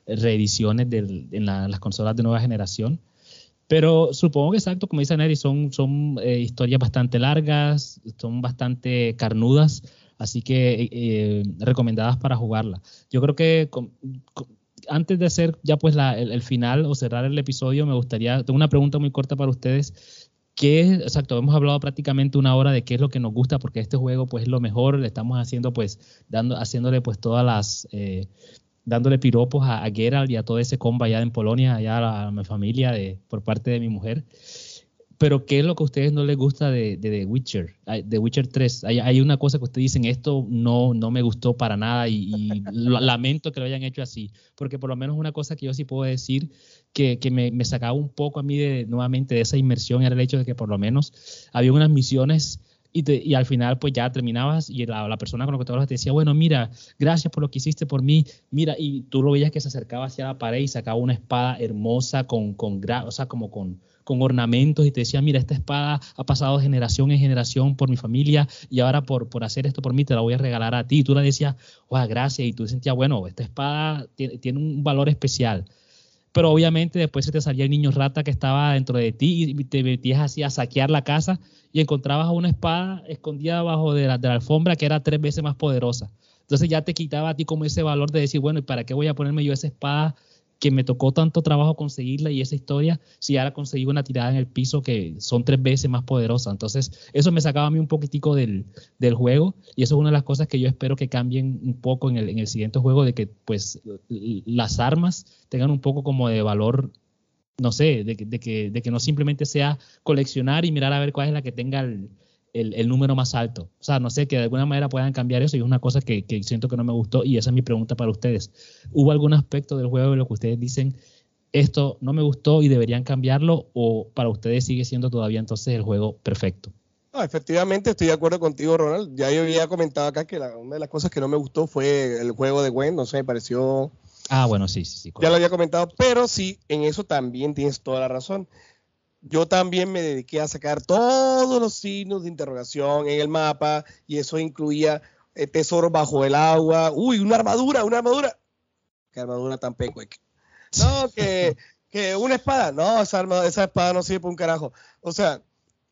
reediciones en las consolas de nueva generación. Pero supongo que exacto, como dice Neri, son, eh, historias bastante largas, son bastante carnudas, así que eh, recomendadas para jugarla. Yo creo que antes de hacer ya pues el, final o cerrar el episodio, me gustaría, tengo una pregunta muy corta para ustedes. ¿Qué exacto, hemos hablado prácticamente una hora de qué es lo que nos gusta, porque este juego pues es lo mejor, le estamos haciendo pues, dando, haciéndole pues todas las, eh, dándole piropos a, Geralt y a todo ese combo allá en Polonia, allá a, mi familia de, por parte de mi mujer. Pero, ¿qué es lo que a ustedes no les gusta de, The Witcher? De Witcher 3. Hay, una cosa que ustedes dicen, esto no, no me gustó para nada y, (laughs) lamento que lo hayan hecho así. Porque por lo menos una cosa que yo sí puedo decir que, que me, me, sacaba un poco a mí de, nuevamente de esa inmersión era el hecho de que por lo menos había unas misiones y, y, al final pues ya terminabas y la, la, persona con la que te hablabas te decía, bueno, mira, gracias por lo que hiciste por mí, mira, y tú lo veías que se acercaba hacia la pared y sacaba una espada hermosa con, con o sea, como con, con ornamentos y te decía, mira, esta espada ha pasado generación en generación por mi familia y ahora por, por hacer esto por mí te la voy a regalar a ti. Y tú le decías, wow, gracias, y tú sentías, bueno, esta espada tiene, tiene un valor especial pero obviamente después se te salía el niño rata que estaba dentro de ti y te metías así a saquear la casa y encontrabas una espada escondida abajo de la, de la alfombra que era tres veces más poderosa. Entonces ya te quitaba a ti como ese valor de decir, bueno, ¿y para qué voy a ponerme yo esa espada que me tocó tanto trabajo conseguirla y esa historia, si ahora conseguí una tirada en el piso que son tres veces más poderosa. Entonces, eso me sacaba a mí un poquitico del, del juego y eso es una de las cosas que yo espero que cambien un poco en el, en el siguiente juego, de que pues las armas tengan un poco como de valor no sé, de, de, que, de que no simplemente sea coleccionar y mirar a ver cuál es la que tenga el, el, número más alto. O sea, no sé, que de alguna manera puedan cambiar eso y es una cosa que, que, siento que no me gustó y esa es mi pregunta para ustedes. ¿Hubo algún aspecto del juego de lo que ustedes dicen, esto no me gustó y deberían cambiarlo o para ustedes sigue siendo todavía entonces el juego perfecto? No, efectivamente estoy de acuerdo contigo, Ronald. Ya yo había comentado acá que una de las cosas que no me gustó fue el juego de Gwen, no sé, me pareció... Ah, bueno, sí, sí, sí. Ya lo había comentado, pero sí, en eso también tienes toda la razón yo también me dediqué a sacar todos los signos de interrogación en el mapa y eso incluía eh, tesoros bajo el agua. Uy, una armadura, una armadura. ¿Qué armadura tan pecuec? No, (laughs) que, que una espada. No, esa, esa espada no sirve para un carajo. O sea,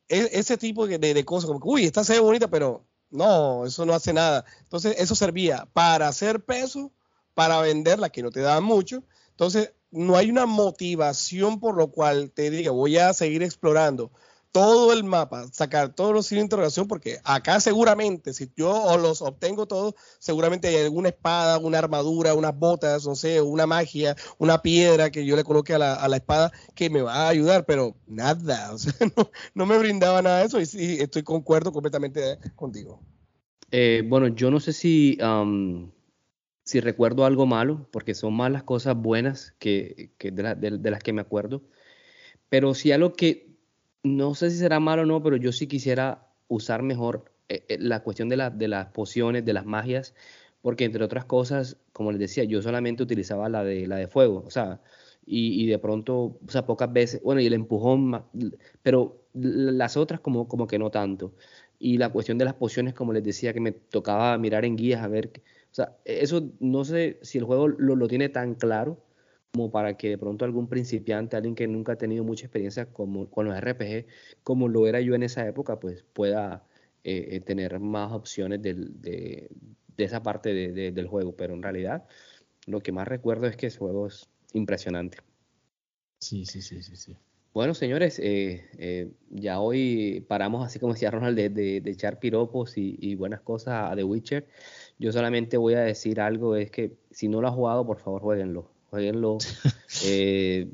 e, ese tipo de, de, cosas, como que, uy, esta se ve bonita, pero no, eso no hace nada. Entonces, eso servía para hacer peso, para venderla, que no te daban mucho. Entonces, no hay una motivación por lo cual te diga, voy a seguir explorando todo el mapa, sacar todos los signos de interrogación, porque acá seguramente, si yo los obtengo todos, seguramente hay alguna espada, una armadura, unas botas, no sé, una magia, una piedra que yo le coloque a la, a la espada que me va a ayudar, pero nada, (laughs) o sea, no, me brindaba nada de eso y sí, estoy concuerdo completamente contigo. Eh, bueno, yo no sé si si recuerdo algo malo, porque son más las cosas buenas que, de, las que me acuerdo, pero si algo que no sé si será malo o no, pero yo sí quisiera usar mejor eh, eh, la cuestión de, de las pociones, de las magias, porque entre otras cosas, como les decía, yo solamente utilizaba la de, la de fuego, o sea, y, de pronto, o sea, pocas veces, bueno, y el empujón, pero las otras como, como que no tanto. Y la cuestión de las pociones, como les decía, que me tocaba mirar en guías a ver o sea, e-, eso no sé si el juego lo, tiene tan claro como para que de pronto algún principiante, alguien que nunca ha tenido mucha experiencia como, con los RPG, como lo era yo en esa época, pues pueda eh, eh, tener más opciones de, esa parte del juego. Pero en realidad, lo que más recuerdo es que ese juego es impresionante. Sí, sí, sí, sí, sí. Bueno, señores, eh, ya hoy paramos, así como decía Ronald, de, echar piropos y, y, buenas cosas a The Witcher. Yo solamente voy a decir algo, es que si no lo has jugado, por favor, jueguenlo. Jueguenlo. (laughs) Eh,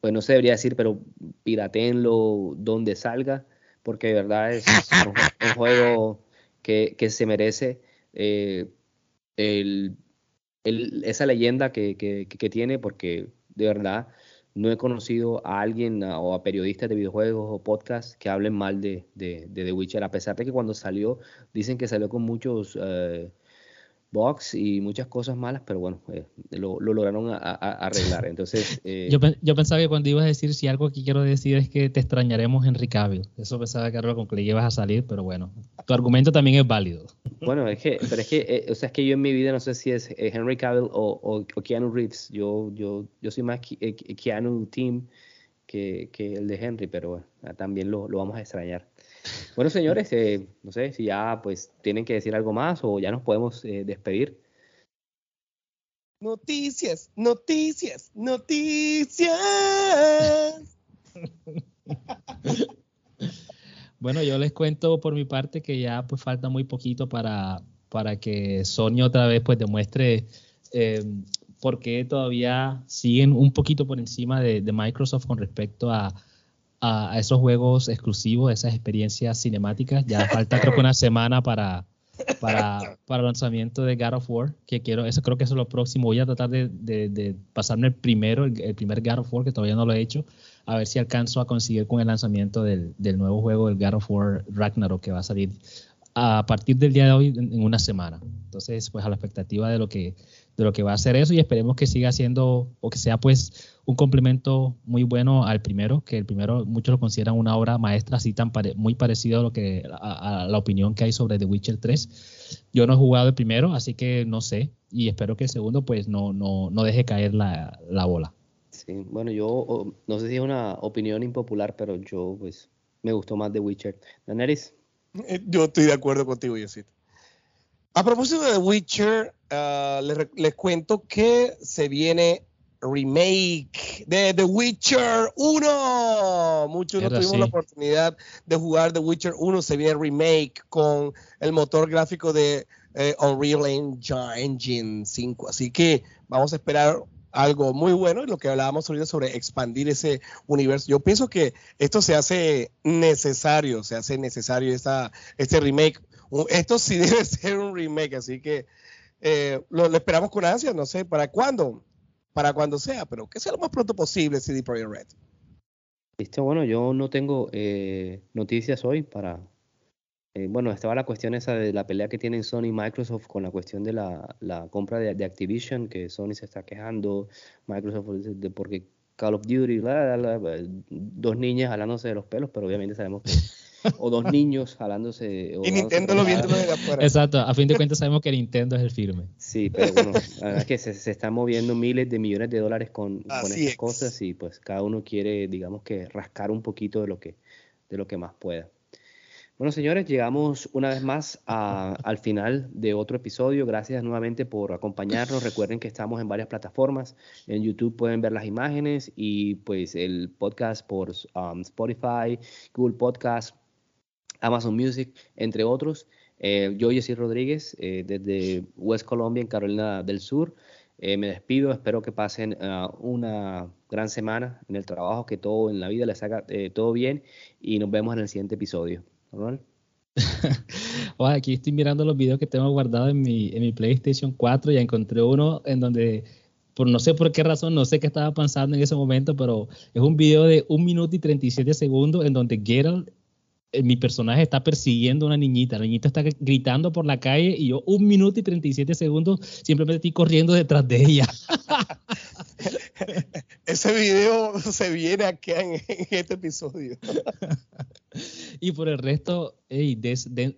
pues no se debería decir, pero piratenlo donde salga, porque de verdad es un, juego que, se merece eh, esa leyenda que, tiene, porque de verdad no he conocido a alguien o a periodistas de videojuegos o podcasts que hablen mal de, de, The Witcher, a pesar de que cuando salió dicen que salió con muchos eh, box y muchas cosas malas, pero bueno, eh, lo, lograron arreglar. Entonces, (laughs) eh, yo, yo, pensaba que cuando ibas a decir, si algo que quiero decir es que te extrañaremos Henry Cavill. Eso pensaba que era con que le ibas a salir, pero bueno, tu argumento también es válido. Bueno, es que, pero es que, eh, o sea, es que yo en mi vida no sé si es Henry Cavill o, o, Keanu Reeves. Yo, yo, yo soy más Keanu Team que, que el de Henry, pero bueno, también lo, lo vamos a extrañar. Bueno, señores, eh, no sé si ya pues tienen que decir algo más o ya nos podemos eh, despedir. Noticias, noticias, noticias. (laughs) bueno, yo les cuento por mi parte que ya pues falta muy poquito para, para que Sony otra vez pues demuestre eh, por qué todavía siguen un poquito por encima de Microsoft con respecto a, a, esos juegos exclusivos, esas experiencias cinemáticas. Ya falta creo que una semana para, para, para el lanzamiento de God of War, que quiero, eso creo que eso es lo próximo. Voy a tratar de, de, pasarme el primero, el, primer God of War, que todavía no lo he hecho, a ver si alcanzo a conseguir con el lanzamiento del, del nuevo juego, el God of War Ragnarok, que va a salir a partir del día de hoy en, una semana. Entonces, pues a la expectativa de lo que de lo que va a ser eso y esperemos que siga siendo o que sea pues un complemento muy bueno al primero, que el primero muchos lo consideran una obra maestra así tan muy parecido a lo que a, la opinión que hay sobre The Witcher 3. Yo no he jugado el primero, así que no sé y espero que el segundo pues no no, no deje caer la, la bola. Sí, bueno, yo no sé si es una opinión impopular, pero yo pues me gustó más The Witcher. Daenerys. Eh, yo estoy de acuerdo contigo, Yosito. A propósito de The Witcher, uh, les, les, cuento que se viene remake de The Witcher 1. Muchos no tuvimos la oportunidad de jugar The Witcher 1. Se viene remake con el motor gráfico de eh, Unreal Engine 5. Así que vamos a esperar algo muy bueno, lo que hablábamos ahorita sobre expandir ese universo. Yo pienso que esto se hace necesario, se hace necesario esta, este remake. Esto sí (laughs) debe ser un remake, así que eh, lo, esperamos con ansia, no sé, ¿para cuándo? Para cuando sea, pero que sea lo más pronto posible CD Projekt Red. Listo, bueno, yo no tengo eh, noticias hoy para, eh, bueno, estaba la cuestión esa de la pelea que tienen Sony y Microsoft con la cuestión de la, la compra de, de, Activision, que Sony se está quejando, Microsoft de porque Call of Duty, dos niñas jalándose de los pelos, pero obviamente sabemos que o dos niños jalándose. y Nintendo lo viendo de afuera. Exacto, a fin de cuentas sabemos que Nintendo es el firme. Sí, pero bueno, la verdad es que se, se están moviendo miles de millones de dólares con, con estas cosas y pues cada uno quiere, digamos que, rascar un poquito de lo que, de lo que más pueda. Bueno, señores, llegamos una vez más al final de otro episodio. Gracias nuevamente por acompañarnos. Recuerden que estamos en varias plataformas. En YouTube pueden ver las imágenes y pues el podcast por um, Spotify, Google Podcast, Amazon Music, entre otros. Eh, yo, Jessy Rodríguez, eh, desde West Colombia, en Carolina del Sur. Eh, me despido, espero que pasen uh, una gran semana en el trabajo, que todo en la vida les haga todo bien y nos vemos en el siguiente episodio. (laughs) aquí estoy mirando los videos que tengo guardados en mi, en mi PlayStation 4 y encontré uno en donde, por no sé por qué razón, no sé qué estaba pensando en ese momento, pero es un video de 1 minuto y 37 segundos en donde Geralt, eh, mi personaje, está persiguiendo a una niñita. La niñita está gritando por la calle y yo 1 minuto y 37 segundos simplemente estoy corriendo detrás de ella. (laughs) (laughs) ese video se viene aquí en, en este episodio. (laughs) y por el resto,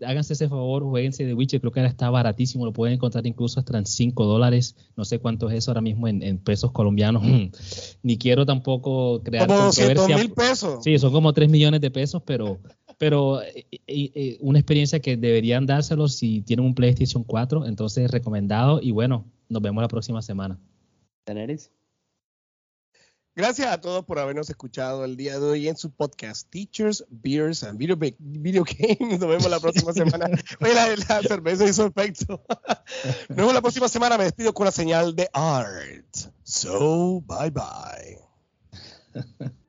háganse ese favor, jueguense de Witcher, creo que ahora está baratísimo, lo pueden encontrar incluso hasta en 5 dólares, no sé cuánto es eso ahora mismo en, pesos colombianos, (laughs) ni quiero tampoco crear como 200 mil pesos. Sí, son como 3 millones de pesos, pero, pero eh, eh, eh, una experiencia que deberían dárselo si tienen un PlayStation 4, entonces recomendado y bueno, nos vemos la próxima semana. ¿Teneris? Gracias a todos por habernos escuchado el día de hoy en su podcast Teachers, Beers and Video, Video Games. Nos vemos la próxima (laughs) semana. Oye, la, la, cerveza hizo efecto. Nos vemos la próxima semana. Me despido con la señal de art. So, bye bye. (laughs)